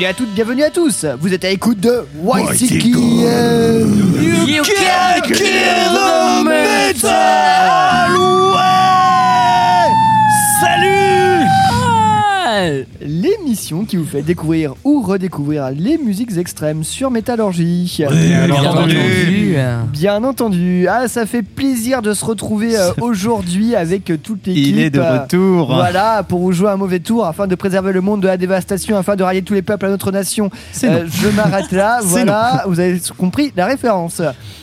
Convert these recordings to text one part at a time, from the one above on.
Bienvenue à toutes, bienvenue à tous. Vous êtes à l'écoute de YCK. You can kill the metal. L'émission qui vous fait découvrir ou redécouvrir les musiques extrêmes sur Métallurgie. Bien entendu. Bien entendu. Ah, ça fait plaisir de se retrouver euh, aujourd'hui avec euh, toute l'équipe. Il est de euh, retour. Voilà, pour vous jouer un mauvais tour afin de préserver le monde de la dévastation, afin de rallier tous les peuples à notre nation. Euh, je m'arrête là, voilà, vous avez compris la référence.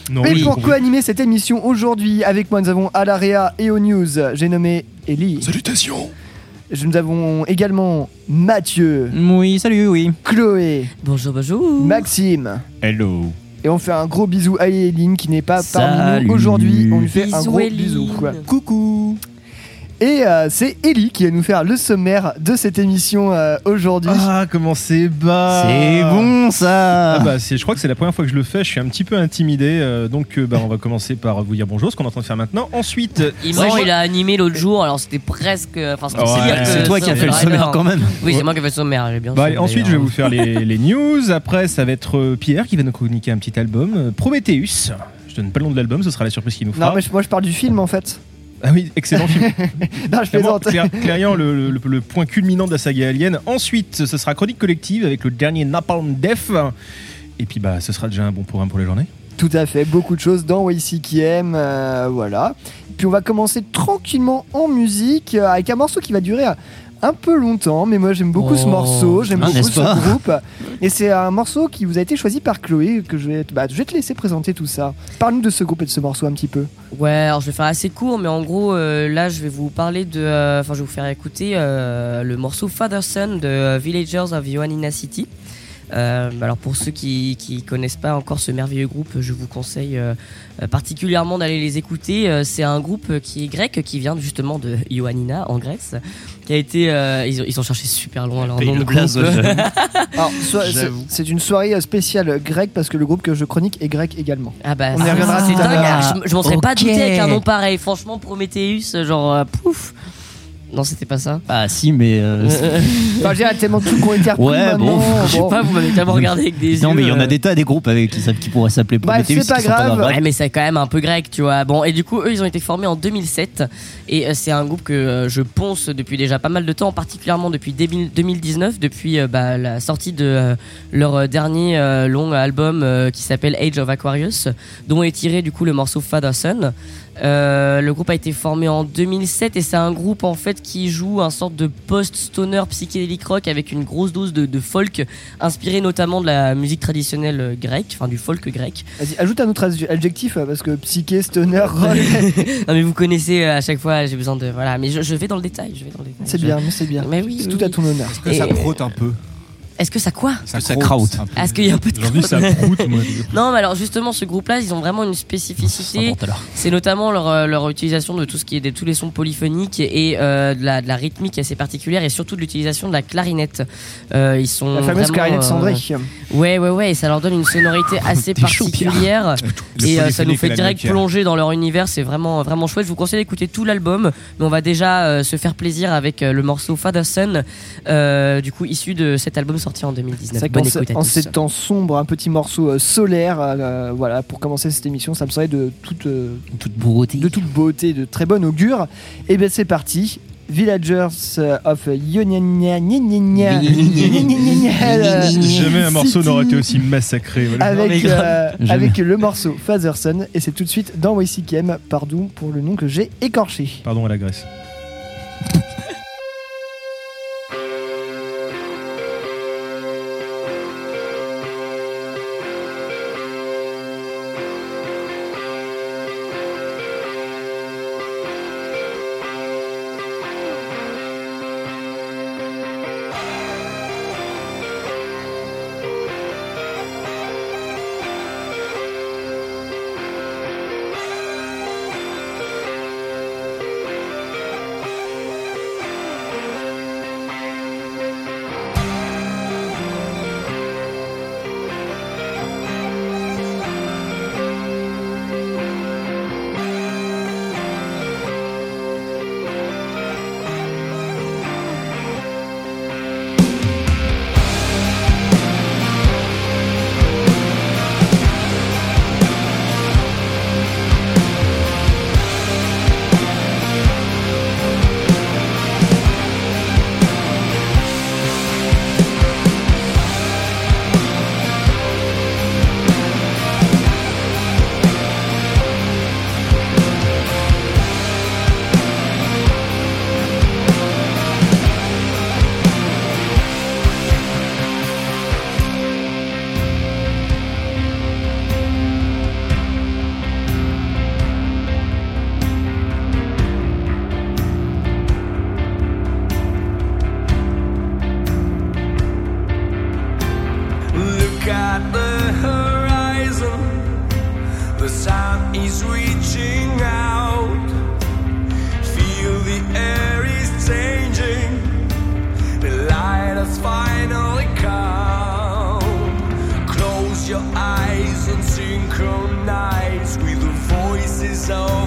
Non, Mais oui, pour oui. co-animer cette émission aujourd'hui, avec moi nous avons Alaria et aux news, j'ai nommé Ellie. Salutations Nous avons également Mathieu, Oui, salut, oui. Chloé, Bonjour, bonjour. Maxime. Hello. Et on fait un gros bisou à Eline qui n'est pas parmi nous aujourd'hui. On lui fait un gros Eline. bisou. quoi. Coucou. Et euh, c'est Ellie qui va nous faire le sommaire de cette émission euh, aujourd'hui. Ah, comment c'est bas C'est bon ça. Ah bah, c'est- je crois que c'est la première fois que je le fais, je suis un petit peu intimidé, euh, donc euh, bah, on va commencer par vous dire bonjour, ce qu'on est en train de faire maintenant. Ensuite, Imran, il a animé l'autre jour, alors c'était presque. Enfin, c'était Ouais, pire que c'est toi qui as fait le Rider. sommaire quand même. Oui, c'est moi qui ai fait le sommaire, j'ai bien bah, sûr, ensuite je vais d'ailleurs. vous faire les, les news, après ça va être euh, Pierre qui va nous communiquer un petit album, euh, Prometheus. Je donne pas le nom de l'album, ce sera la surprise qu'il nous fera. non, mais je- moi je parle du film en fait. Ah oui, excellent film. Non, je plaisante. clair- le, le- le point culminant de la saga Alien. Ensuite, ce sera Chronique Collective avec le dernier Napalm Death. Et puis bah, ce sera déjà un bon programme pour la journée. Tout à fait, beaucoup de choses dans YCKM, euh, voilà. Puis on va commencer tranquillement en musique euh, avec un morceau qui va durer un, peu longtemps, mais moi j'aime beaucoup ce Oh. morceau, j'aime Ah, beaucoup ce pas groupe. Et c'est un morceau qui vous a été choisi par Chloé, que je vais, bah, je vais te laisser présenter tout ça. Parle-nous de ce groupe et de ce morceau un petit peu. Ouais, alors je vais faire assez court, mais en gros, euh, là, je vais vous parler de. euh, Enfin, je vais vous faire écouter euh, le morceau Father Son de Villagers of Ioannina City. Euh, alors pour ceux qui qui connaissent pas encore ce merveilleux groupe, je vous conseille euh, euh, particulièrement d'aller les écouter. Euh, c'est un groupe qui est grec, qui vient justement de Ioannina en Grèce, qui a été. euh, ils, ont, ils ont cherché super loin leur nom de groupe. c'est une soirée spéciale grecque parce que le groupe que je chronique est grec également. Ah bah On y reviendra c'est dingue. alors Je, je m'en serais pas douté avec un nom pareil. Franchement, Prometheus, genre euh, pouf. Non, c'était pas ça. Ah si, mais euh, Enfin, il y a tellement de trucs qui ont été repris Ouais, bon, Je sais bon. pas, vous m'avez tellement regardé avec des non, yeux. mais il y en euh, a des tas des groupes avec qui, ça- qui pourraient s'appeler Prometheus. c'est pas grave. Ouais, mais c'est quand même un peu grec, tu vois. Bon, et du coup, eux, ils ont été formés en 2007. Et euh, c'est un groupe que euh, je ponce depuis déjà pas mal de temps, particulièrement depuis début 2019, depuis euh, bah, la sortie de euh, leur euh, dernier euh, long album euh, qui s'appelle Age of Aquarius, dont est tiré du coup le morceau Father Son. Euh, le groupe a été formé en 2007 et c'est un groupe en fait qui joue un sorte de post-stoner psychédélique rock avec une grosse dose de, de folk inspiré notamment de la musique traditionnelle euh, grecque, enfin du folk grec. Vas-y, ajoute un autre adj- adjectif euh, parce que psyché, stoner, rock, non mais vous connaissez euh, à chaque fois, j'ai besoin de voilà, mais je, je vais dans le détail, je vais dans le détail. c'est Je- bien, mais c'est bien. Mais oui. C'est oui, tout à ton honneur. que ça prote un peu? Est-ce que ça quoi que ça peu. Est-ce qu'il y a un peu de envie ça moi. Non, mais alors justement, ce groupe-là, ils ont vraiment une spécificité. C'est notamment leur, euh, leur utilisation de tout ce qui est de tous les sons polyphoniques et euh, de, la, de la rythmique assez particulière et surtout de l'utilisation de la clarinette. Euh, ils sont La fameuse vraiment, clarinette euh, cendrée. Ouais, ouais, ouais, et ça leur donne une sonorité assez chaud, Pierre. particulière. Et euh, ça nous fait direct plonger dans leur univers, c'est vraiment vraiment chouette. Je vous conseille d'écouter tout l'album, mais on va déjà euh, se faire plaisir avec euh, le morceau Father Son, euh, du coup issu de cet album sorti en 2019. C'est vrai Bonne écoute à en tous. ces temps sombres, un petit morceau euh, solaire, euh, voilà, pour commencer cette émission, ça me serait de toute, euh, Toute beauté. de toute beauté, de très bonne augure. Et bien c'est parti. Villagers euh, of Yonyanya Jamais un morceau n'aurait été aussi massacré. avec, euh, avec le morceau Father Son et c'est tout de suite dans YCKM, pardon pour le nom que j'ai écorché. Pardon à la Grèce. so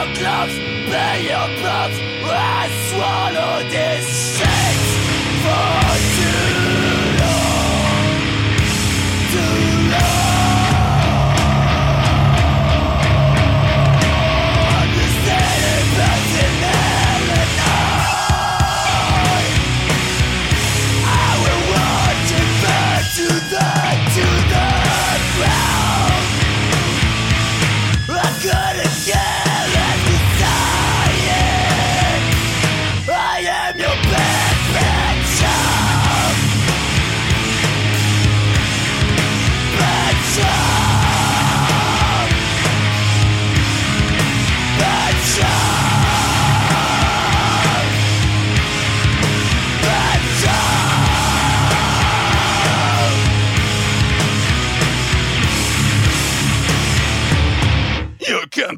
your gloves, pay your props, I swallow this shit.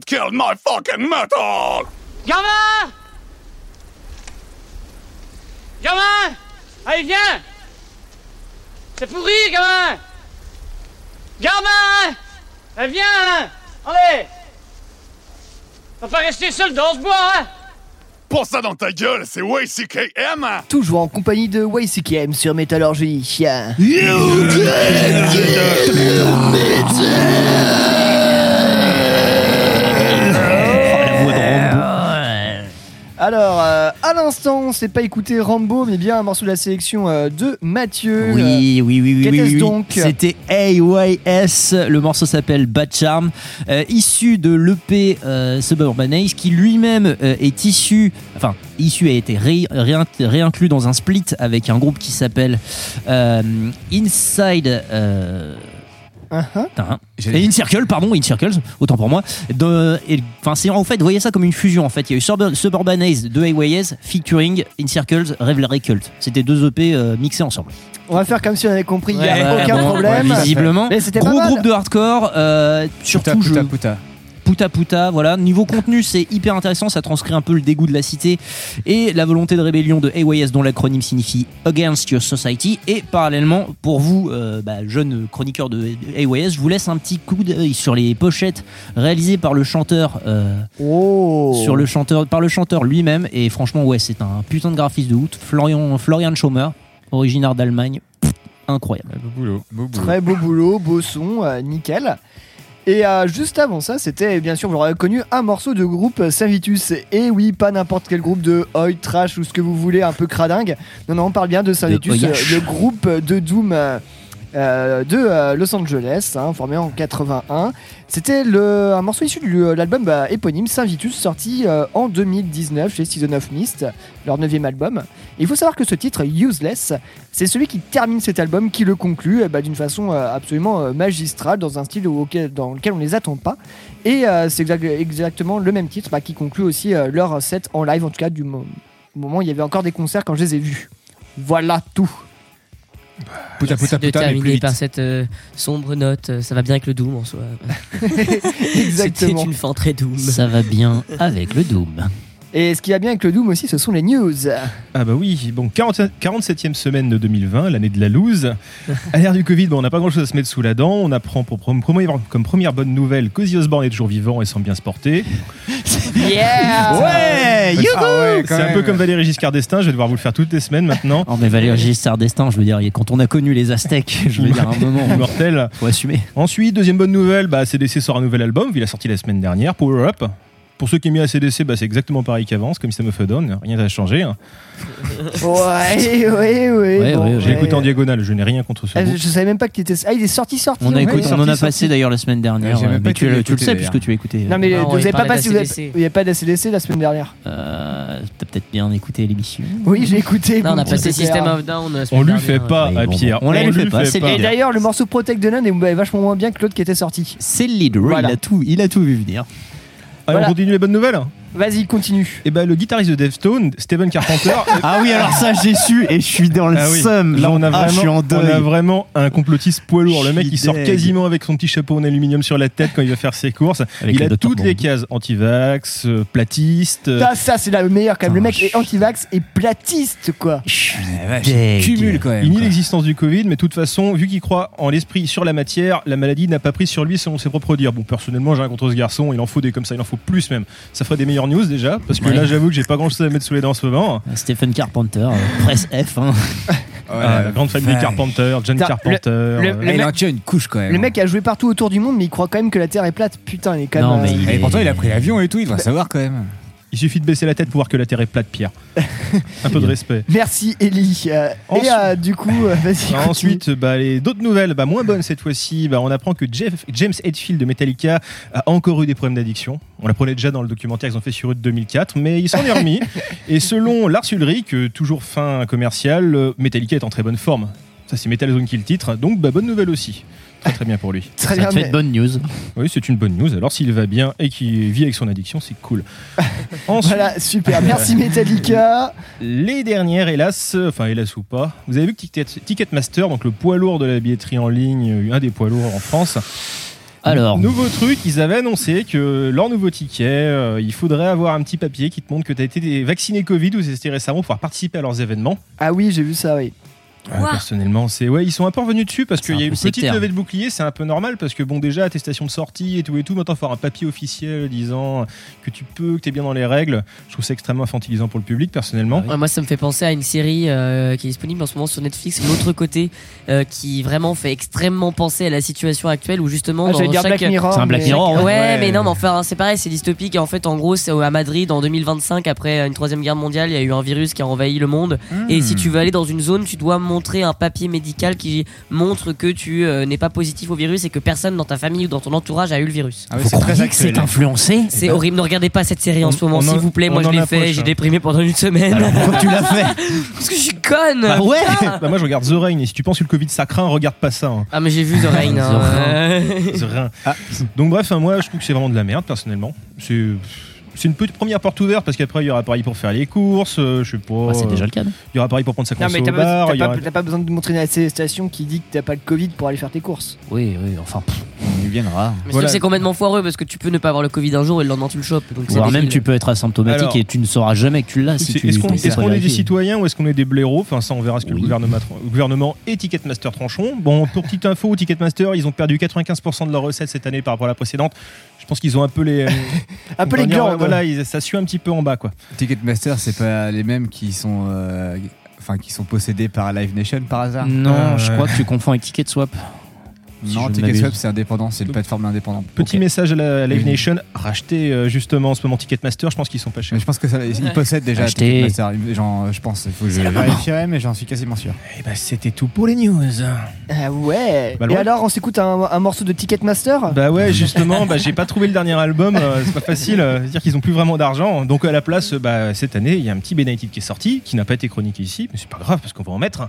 Fucking metal! Gamin Gamin Allez, viens! C'est pourri, gamin Gamin Allez, viens Allez! On va pas rester seul dans ce bois, hein! Prends ça dans ta gueule, c'est YCKM! Toujours en compagnie de YCKM sur Métallurgie. la Alors, euh, à l'instant, on s'est pas écouté Rambo, mais bien un morceau de la sélection euh, de Mathieu. Oui, oui, oui, oui. oui, oui. donc C'était AYS. Le morceau s'appelle Bad Charm, euh, issu de l'EP Suburban Ace, qui lui-même est issu, enfin, issu a été ré- réin- réinclus dans un split avec un groupe qui s'appelle Inside. Uh-huh. Et Incircle, pardon, Incircles, autant pour moi. De- et- Enfin, c'est en fait, vous voyez ça comme une fusion en fait. Il y a eu Suburban, Suburban Ace de Haywayes featuring Incircles, Revelry Cult. C'était deux EP euh, mixés ensemble. On va faire comme si on avait compris, il n'y a aucun bon, problème. ouais, visiblement. Mais c'était pas Gros mal. groupe de hardcore, euh, surtout Puta, puta, puta. Puta Puta, voilà. Niveau contenu, c'est hyper intéressant, ça transcrit un peu le dégoût de la cité et la volonté de rébellion de AYS dont l'acronyme signifie Against Your Society. Et parallèlement, pour vous, euh, bah, jeunes chroniqueurs de AYS, je vous laisse un petit coup d'œil sur les pochettes réalisées par le chanteur, euh, Oh. sur le chanteur, par le chanteur lui-même. Et franchement, ouais, c'est un putain de graphiste de ouf. Florian, Florian Schaumer, originaire d'Allemagne. Incroyable. Beau boulot, beau boulot. Très beau boulot, beau son, euh, nickel. Et euh, juste avant ça, c'était bien sûr, vous l'aurez connu, un morceau de groupe euh, Savitus. Et oui, pas n'importe quel groupe de oi, trash ou ce que vous voulez, un peu cradingue. Non, non, on parle bien de Savitus, euh, le groupe de Doom euh, euh, de euh, Los Angeles, hein, formé en 81. C'était un morceau issu de l'album bah, éponyme Savitus, sorti euh, en 2019 chez Season of Mist, leur neuvième album. Il faut savoir que ce titre, Useless, c'est celui qui termine cet album, qui le conclut euh, bah, d'une façon euh, absolument euh, magistrale, dans un style dans lequel on ne les attend pas. Et euh, c'est exact- exactement le même titre bah, qui conclut aussi euh, leur set en live, en tout cas du mo- moment où il y avait encore des concerts quand je les ai vus. Voilà tout. Puta, puta, de puta, mais plus terminer vite. par cette euh, sombre note. euh, Ça va bien avec le Doom en soi. C'était Exactement. une fin très Doom. Ça va bien avec le Doom. Et ce qui va bien avec le Doom aussi, ce sont les news. Ah bah oui, bon, 40 47e semaine de 2020, l'année de la loose. À l'ère du Covid, bon, on n'a pas grand-chose à se mettre sous la dent. On apprend pour comme première bonne nouvelle qu'Ozzy Osbourne est toujours vivant et semble bien se porter. Yeah Ouais, Ah ouais, C'est un même. peu comme Valéry Giscard d'Estaing, je vais devoir vous le faire toutes les semaines maintenant. Oh mais Valéry Giscard d'Estaing, je veux dire, quand on a connu les Aztèques, je veux dire, à un moment, Immortel. faut assumer. Ensuite, deuxième bonne nouvelle, bah, CDC sort un nouvel album, il a sorti la semaine dernière, Power Up. Pour ceux qui aiment bien CDC, bah, c'est exactement pareil qu'avant, c'est comme System of a Down, rien n'a changé. hein. Ouais, ouais, ouais. bon, ouais, J'ai écouté en diagonale, je n'ai rien contre ce Ah, je, je savais même pas que t'étais. Ah, il est sorti, sorti. On, a ouais. écouté, on en a passé d'ailleurs la semaine dernière, euh, mais tu, le- tu sais d'ailleurs. puisque tu as écouté. Non, mais Non, vous il avez pas passé. D'ACDC. vous avez pas d'ACDC la semaine dernière Euh, T'as peut-être bien écouté l'émission. Oui, j'ai écouté. Non, on a passé System of Down. la On semaine lui fait pas à Pierre. on la lui fait pas, Et d'ailleurs, le morceau Protect the Land est bah, vachement moins bien que l'autre qui était sorti. C'est le leader, il, a il a tout vu venir. Allez, Voilà. on continue les bonnes nouvelles Vas-y, continue. Et bah, le guitariste de Deftones, Steven Carpenter, Ah oui, alors ça j'ai su et je suis dans le Ah oui. seum. Là, on a, Ah, je suis vraiment, en on a vraiment un complotiste poids lourd. Le mec, il sort quasiment avec son petit chapeau en aluminium sur la tête quand il va faire ses courses. Avec il a toutes les cases anti-vax, euh, platiste. euh, Ça, ça c'est la meilleure quand même. Le mec est anti-vax et platiste, quoi. Je suis Eh. Cumule quand même. Il nie l'existence du Covid, mais de toute façon, vu qu'il croit en l'esprit sur la matière, la maladie n'a pas pris sur lui selon ses propres dires. Bon, personnellement, j'ai rien contre ce garçon, il en faut des comme ça, il en faut plus même. Ça ferait des news déjà, parce que Ouais. là, j'avoue que j'ai pas grand chose à mettre sous les dents en ce moment. Stephen Carpenter, euh, presse F. hein. Ouais, Ah, la grande famille. Carpenter, John Carpenter. le- euh, Ah, il en tient une couche quand même. Le mec a joué partout autour du monde, mais il croit quand même que la Terre est plate. Putain, il est quand Non, même. mais euh, il Et est- pourtant, il a pris l'avion et tout, il doit savoir quand même. Il suffit de baisser la tête pour voir que la Terre est plate, Pierre. Un peu de respect. Merci, Ellie. Euh, et euh, du coup, euh, vas-y. continue. Ensuite, bah, les d'autres nouvelles, bah, moins bonnes cette fois-ci. Bah, on apprend que Jeff, James Hetfield de Metallica a encore eu des problèmes d'addiction. On l'apprenait déjà dans le documentaire qu'ils ont fait sur eux de 2004, mais il s'en est remis. Et selon Lars Ulrich, euh, toujours fin commercial, euh, Metallica est en très bonne forme. Ça, c'est Metal Zone qui le titre. Donc, bah, bonne nouvelle aussi. Très très bien pour lui. Très Ça bien. te fait mais- de bonnes news. Oui, c'est une bonne news. Alors, s'il va bien et qu'il vit avec son addiction, c'est cool. Ensuite, Voilà, super. Merci Metallica. Les dernières, hélas, enfin hélas ou pas, vous avez vu que Ticket- Ticketmaster, donc le poids lourd de la billetterie en ligne, un des poids lourds en France, Alors, nouveau truc, ils avaient annoncé que leur nouveau ticket, euh, il faudrait avoir un petit papier qui te montre que tu as été vacciné Covid ou c'était récemment pour pouvoir participer à leurs événements. Ah oui, j'ai vu ça, oui. Euh, personnellement, c'est ouais, ils sont un peu revenus dessus parce qu'il y a une petite levée de bouclier, c'est un peu normal parce que bon déjà attestation de sortie et tout et tout, maintenant il faut avoir un papier officiel disant que tu peux, que tu es bien dans les règles. Je trouve ça extrêmement infantilisant pour le public personnellement. Ouais, moi, ça me fait penser à une série euh, qui est disponible en ce moment sur Netflix, l'autre côté, euh, qui vraiment fait extrêmement penser à la situation actuelle où justement Ah, dans dire chaque Black Mirror. C'est un Black mais- Mirror, Ouais, Ouais. mais non, mais enfin, c'est pareil, c'est dystopique. Et en fait, en gros, c'est à Madrid en 2025, après une troisième guerre mondiale, il y a eu un virus qui a envahi le monde. Et si tu veux aller dans une zone, tu dois montrer un papier médical qui montre que tu euh, n'es pas positif au virus et que personne dans ta famille ou dans ton entourage a eu le virus. Ah oui, Vous c'est très croyez que c'est influencé C'est horrible, ne regardez pas cette série en on- ce moment, s'il vous plaît. Moi je l'ai fait, j'ai déprimé pendant une semaine. Alors pourquoi tu l'as fait Parce que je suis conne Ah ouais Bah, moi, je regarde The Rain, et si tu penses que le Covid ça craint, regarde pas ça. hein. Ah mais j'ai vu The Rain. hein. The Rain. The Rain. Donc, bref, hein, moi, je trouve que c'est vraiment de la merde, personnellement. C'est. C'est une petite première porte ouverte parce qu'après il y aura pareil pour faire les courses, euh, je sais pas. Bah, C'est déjà le cas. non Il y aura pareil pour prendre sa Non, mais t'as au pas, bar. t'as il y pas- aura- t'as pas besoin de montrer une attestation qui dit que t'as pas le Covid pour aller faire tes courses. Oui, oui, enfin. pff, On y viendra. Mais Voilà. c'est complètement foireux parce que tu peux ne pas avoir le Covid un jour et le lendemain tu le chopes. Donc c'est Voire même débile. tu peux être asymptomatique Alors- et tu ne sauras jamais que tu l'as si C'est- tu Est-ce qu'on est-ce pas qu'on est des citoyens ou est-ce qu'on est des blaireaux? Enfin, ça, on verra ce que le, Oui. gouvernement, le gouvernement et Ticketmaster tranchons. Bon, pour petite info, Ticketmaster, ils ont perdu 95% de leurs recettes cette année par rapport à la précédente. Je pense qu'ils ont un peu les. euh, Un peu les dire, glandes. Voilà, ils- ça suit un petit peu en bas, quoi. Ticketmaster, c'est pas les mêmes qui sont, euh, enfin, qui sont possédés par Live Nation par hasard? Non, Ah, je crois que tu confonds avec Ticket Swap. Si Non, m'abuse. c'est indépendant, c'est une plateforme indépendante. Petit message à la Live. Nation, racheter euh, justement en ce moment Ticketmaster, je pense qu'ils sont pas chers. Mais je pense que ça, ils possèdent déjà. Ticketmaster. Genre, je pense, il faut que je vérifierai, mais j'en suis quasiment sûr. Et bah, c'était tout pour les news. Ah ouais. Bah, Et alors, on s'écoute un, un morceau de Ticketmaster? Bah ouais, justement, bah, j'ai pas trouvé le dernier album, euh, c'est pas facile, euh, c'est-à-dire qu'ils ont plus vraiment d'argent. Donc à la place, bah, cette année, il y a un petit Benighted qui est sorti, qui n'a pas été chroniqué ici, mais c'est pas grave parce qu'on va en mettre.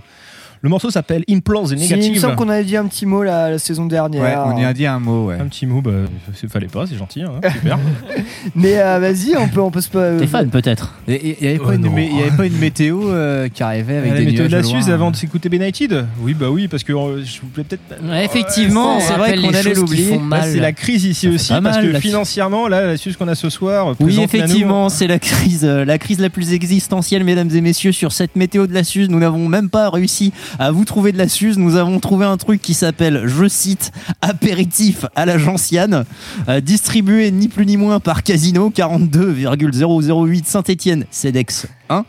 Le morceau s'appelle Implore the Si, Il me Negative. semble qu'on avait dit un petit mot la, la saison dernière. Ouais, on y a dit un mot, ouais. Un petit mot, bah, c'est- fallait pas, c'est gentil, hein, super. Mais euh, vas-y, on peut, on peut se. euh, T'es fan peut-être il y avait Oh pas une non. mé- il y avait pas une météo euh, qui arrivait avec la des de la nuages au loin, Suze avant de s'écouter Benighted Oui, bah oui, parce que euh, je voulais peut-être. Ouais, effectivement, c'est vrai qu'on allait l'oublier. c'est la crise ici aussi, parce mal, que la- financièrement, là, la Suze qu'on a ce soir. Oui, effectivement, c'est la crise, la crise la plus existentielle, mesdames et messieurs, sur cette météo de la Suze. Nous n'avons même pas réussi à vous trouver de la Suze. Nous avons trouvé un truc qui s'appelle, je cite, apéritif à la gentiane, euh, distribué ni plus ni moins par Casino 42,008 Saint-Étienne, CEDEX 1.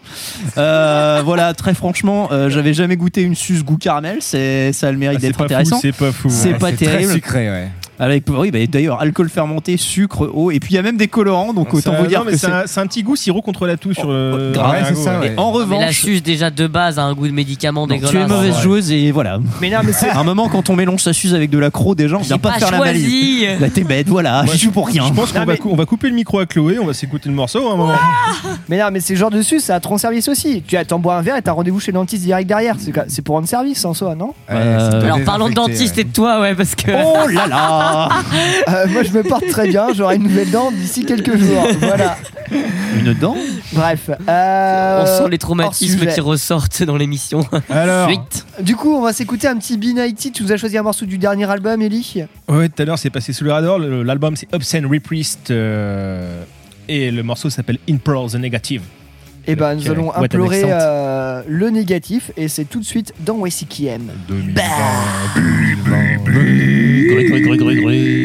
Euh, voilà, très franchement, euh, j'avais jamais goûté une Suze goût caramel. C'est, ça a le Ah, mérite c'est d'être pas fou, intéressant. c'est pas fou. C'est ouais. pas C'est terrible. Très sucré, ouais. Avec, oui, bah, d'ailleurs, alcool fermenté, sucre, eau, et puis il y a même des colorants, donc autant Ça- vous dire non, que c'est un, petit goût sirop contre la toux sur le. grave, le ouais, ça, ouais. En Mais la revanche, suce déjà de base a un goût de médicament donc dégueulasse. tu es mauvaise joueuse et voilà. Mais non, mais c'est. À un moment, quand on mélange sa suze avec de la croc, déjà, on vient pas, pas faire la valise. choisi. Bah, t'es bête, voilà, j'y joue pour rien. Je pense qu'on va, cou- couper le micro à Chloé, on va s'écouter le morceau à un moment. Mais non, mais c'est genre de sus, ça a ton service aussi. Tu as t'en bois un verre et t'as rendez-vous chez le dentiste direct derrière. C'est pour rendre service en soi, non? Euh, Alors parlons de dentiste et de toi, ouais, parce que. Oh là là Euh, Moi, je me porte très bien. J'aurai une nouvelle dent d'ici quelques jours. Voilà. Une dent Bref. euh, On sent les hors traumatismes sujet. qui ressortent dans l'émission. Alors, Suite. Du coup, on va s'écouter un petit B90. Tu nous as choisi un morceau du dernier album, Ellie ouais, tout à l'heure c'est passé sous le radar. le- L'album c'est Obscene Repriest euh, et le morceau s'appelle Implore the Negative. Et ben, nous allons implorer euh, le négatif. Et c'est tout de suite dans YCKM. 2020, I cast a weapon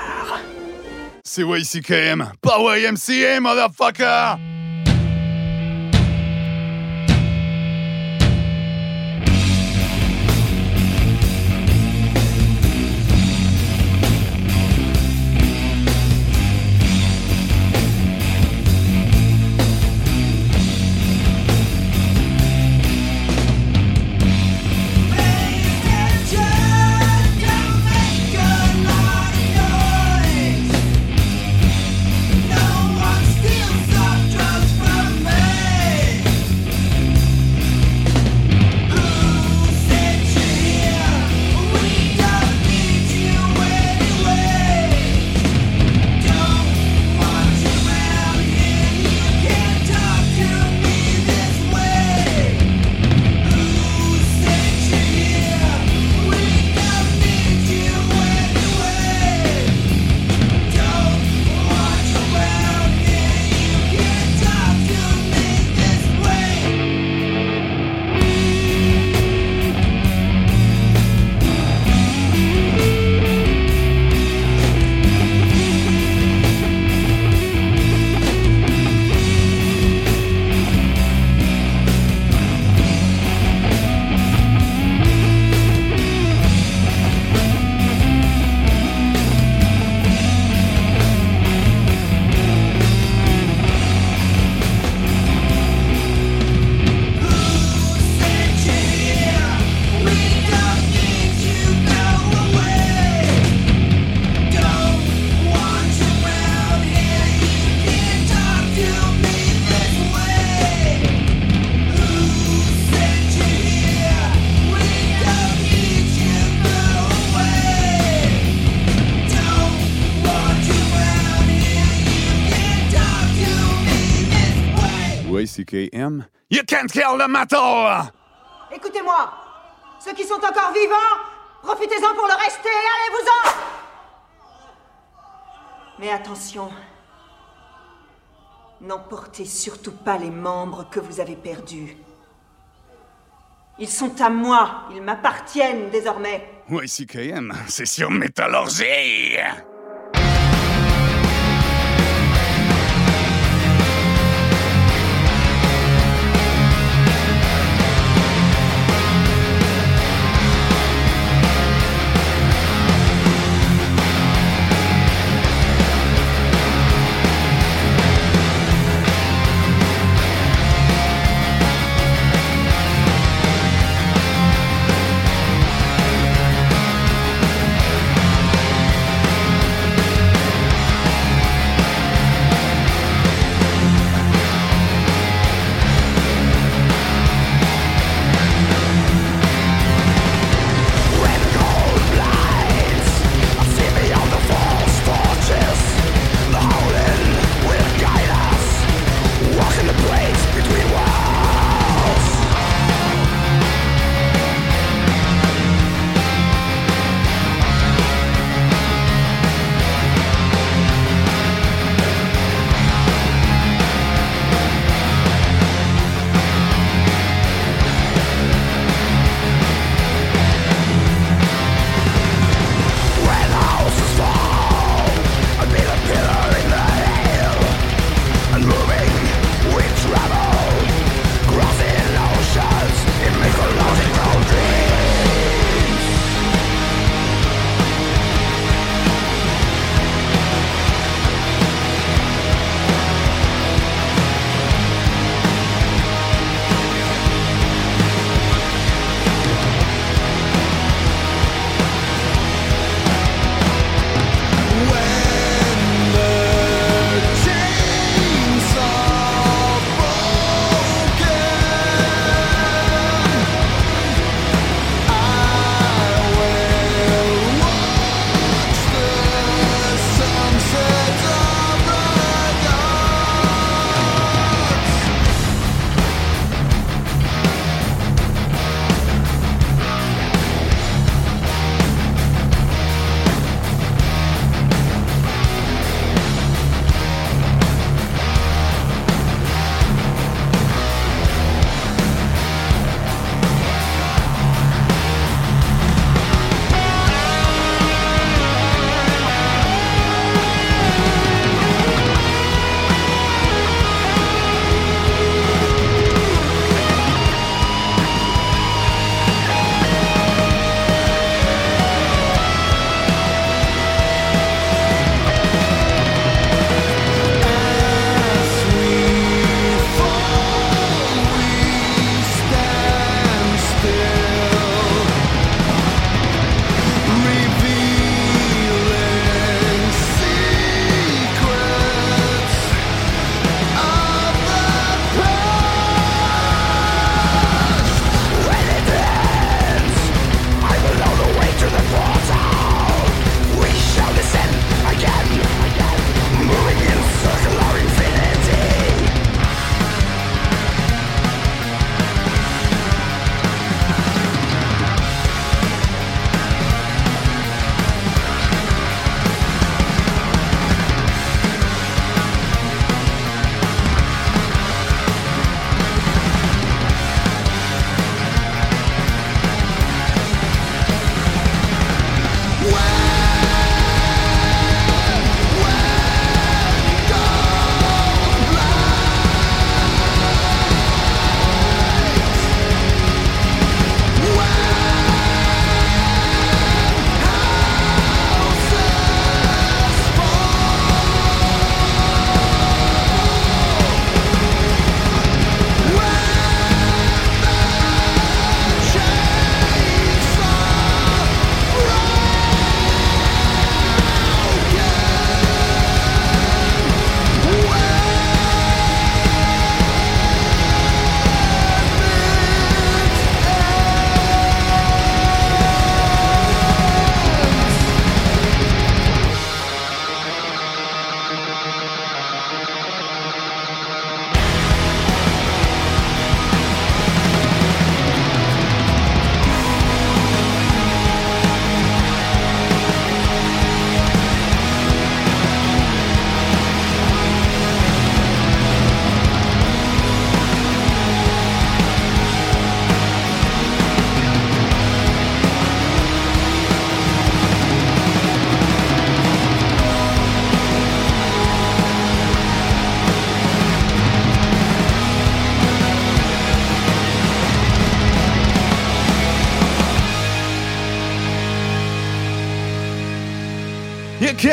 C'est YCKM, pas YMCA, motherfucker! Can't kill the metal! Écoutez-moi Ceux qui sont encore vivants, profitez-en pour le rester, allez-vous-en Mais attention, n'emportez surtout pas les membres que vous avez perdus. Ils sont à moi, ils m'appartiennent désormais. YCKM, c'est sur Métallurgie!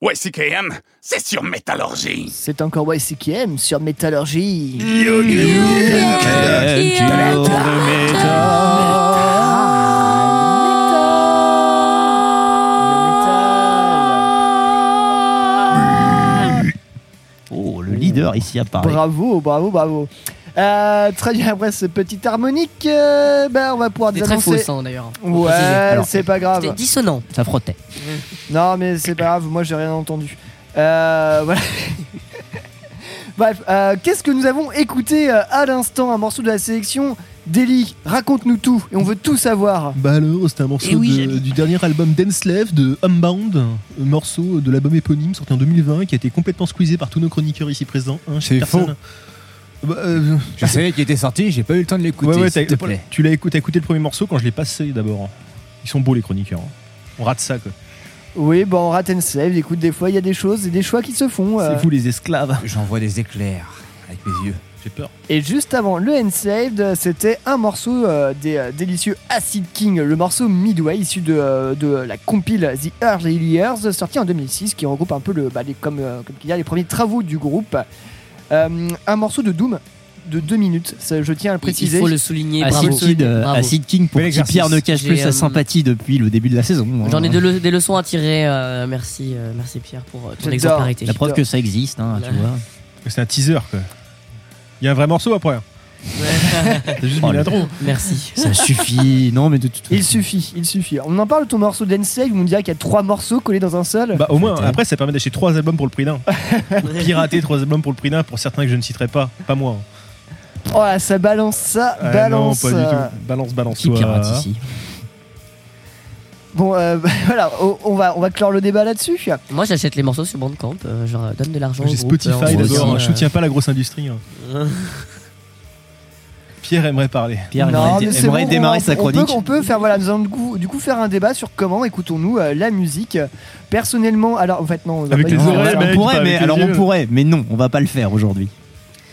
YCKM, c'est sur métallurgie. C'est encore YCKM sur Métallurgie. You, you can kill the Oh, le leader ici apparaît. Bravo, bravo, bravo. Euh, très bien, après ce petit harmonique, euh, ben, on va pouvoir C'est très fausse, hein, d'ailleurs. Ouais, Alors, c'est pas grave. C'était dissonant. Ça frottait. Non, mais c'est pas grave, moi j'ai rien entendu. Euh, voilà. Bref, euh, qu'est-ce que nous avons écouté euh, à l'instant Un morceau de la sélection Deli, raconte-nous tout et on veut tout savoir. Bah alors, c'était un morceau Eh oui, de- Jamy. du dernier album Dance de Homebound, un morceau de l'album éponyme sorti en 2020 qui a été complètement squeezé par tous nos chroniqueurs ici présents. hein, C'est personne. faux. Bah, euh, Je savais qu'il était sorti, j'ai pas eu le temps de l'écouter. Ouais, ouais, s'il t'as- te plaît. tu l'as écouté, le premier morceau quand je l'ai passé d'abord. Ils sont beaux les chroniqueurs. hein. On rate ça quoi. Oui, bon, on rate and save. Écoute, des fois il y a des choses et des choix qui se font. euh. C'est vous les esclaves. J'envoie des éclairs avec mes yeux. J'ai peur. Et juste avant le Ensaved, c'était un morceau euh, des euh, délicieux Acid King, le morceau Midway issu de, euh, de la compile The Early Years, sorti en 2006, qui regroupe un peu le, bah, les, comme, euh, comme y a les premiers travaux du groupe. Euh, un morceau de Doom de 2 minutes, ça, je tiens à le préciser. Il faut le souligner. Acid, bravo. Kid, euh, Bravo. Acid King pour qui. Pierre ne cache plus sa euh, sympathie depuis le début de la saison. hein. J'en ai de le- des leçons à tirer. euh, merci, euh, merci Pierre pour ton exemplarité. La preuve que ça existe, hein, tu vois. C'est un teaser quoi. Il y a un vrai morceau après. Hein. T'as juste mis le- l'intro. Merci. Ça suffit. Non, mais de toute Il suffit, il suffit. On en parle de ton morceau d'Ensave, on dirait qu'il y a trois morceaux collés dans un seul. Bah au moins, après ça permet d'acheter trois albums pour le prix d'un. Pirater trois albums pour le prix d'un pour certains que je ne citerai pas. Pas moi. hein. Oh là, ça balance, ça Ah balance. non, pas du euh, tout. Balance, balance. Qui toi. pirate ici Bon, euh, voilà, on, va, on va clore le débat là-dessus. Moi, j'achète les morceaux sur Bandcamp. euh, je leur donne de l'argent. J'ai Spotify euh, d'abord, faisant, je soutiens pas la grosse industrie. hein. Euh, Pierre aimerait parler. Pierre Non, aimerait, mais c'est aimerait bon, démarrer on- sa on chronique. peut- On peut, faire, voilà, nous allons du coup, du coup faire un débat sur comment écoutons-nous euh, la musique. Personnellement, alors en fait non, on Avec les oreilles, on pourrait, mais alors on yeux. pourrait, mais non, on va pas le faire aujourd'hui.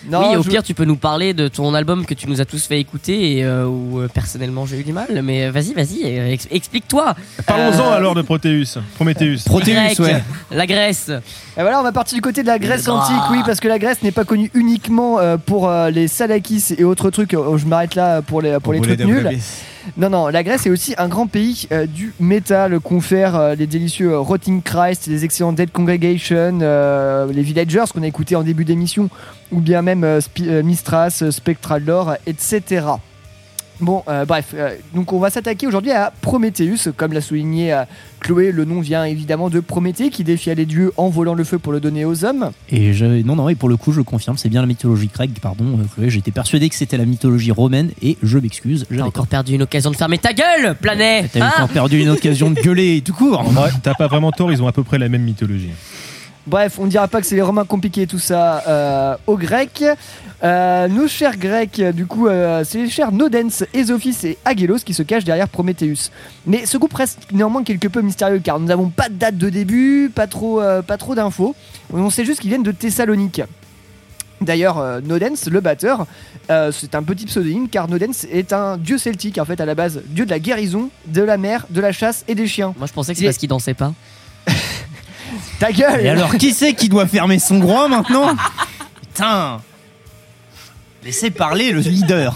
Non, oui, au je- pire, tu peux nous parler de ton album que tu nous as tous fait écouter et euh, où euh, personnellement j'ai eu du mal. Mais euh, vas-y, vas-y, ex- explique-toi. Parlons-en Euh, alors de Proteus. Prometheus. Y, La Grèce. Et voilà, on va partir du côté de la Grèce antique, oui, parce que la Grèce n'est pas connue uniquement pour les salakis et autres trucs. Euh, je m'arrête là pour les, pour les trucs nuls. Non, non, la Grèce est aussi un grand pays euh, du métal, confère euh, les délicieux euh, Rotting Christ, les excellents Dead Congregation, euh, les Villagers qu'on a écouté en début d'émission, ou bien même Mistras, Spectral Lore, etc. Bon, euh, bref, euh, donc on va s'attaquer aujourd'hui à Prometheus. Comme l'a souligné euh, Chloé, le nom vient évidemment de Prométhée qui défiait les dieux en volant le feu pour le donner aux hommes. Et je, non, non, et pour le coup, je confirme, c'est bien la mythologie grecque, pardon. euh, Chloé, J'étais persuadé que c'était la mythologie romaine et je m'excuse. T'as j'avais encore perdu une occasion de fermer ta gueule, Planet. T'as hein encore perdu une occasion de gueuler tout court. En vrai, t'as pas vraiment tort, ils ont à peu près la même mythologie. Bref, on dira pas que c'est les Romains compliqués tout ça euh, aux Grecs. Euh, nos chers Grecs, du coup, euh, c'est les chers Nodens, Esophis et Agélos qui se cachent derrière Prometheus. Mais ce groupe reste néanmoins quelque peu mystérieux car nous n'avons pas de date de début, pas trop, euh, pas trop d'infos. On sait juste qu'ils viennent de Thessalonique. D'ailleurs, Nodens, le batteur, euh, c'est un petit pseudonyme car Nodens est un dieu celtique en fait à la base, dieu de la guérison, de la mer, de la chasse et des chiens. Moi, je pensais que c'est est- parce qu'il dansait pas. Ta gueule Et alors, qui c'est qui doit fermer son groin maintenant Putain Laissez parler le leader.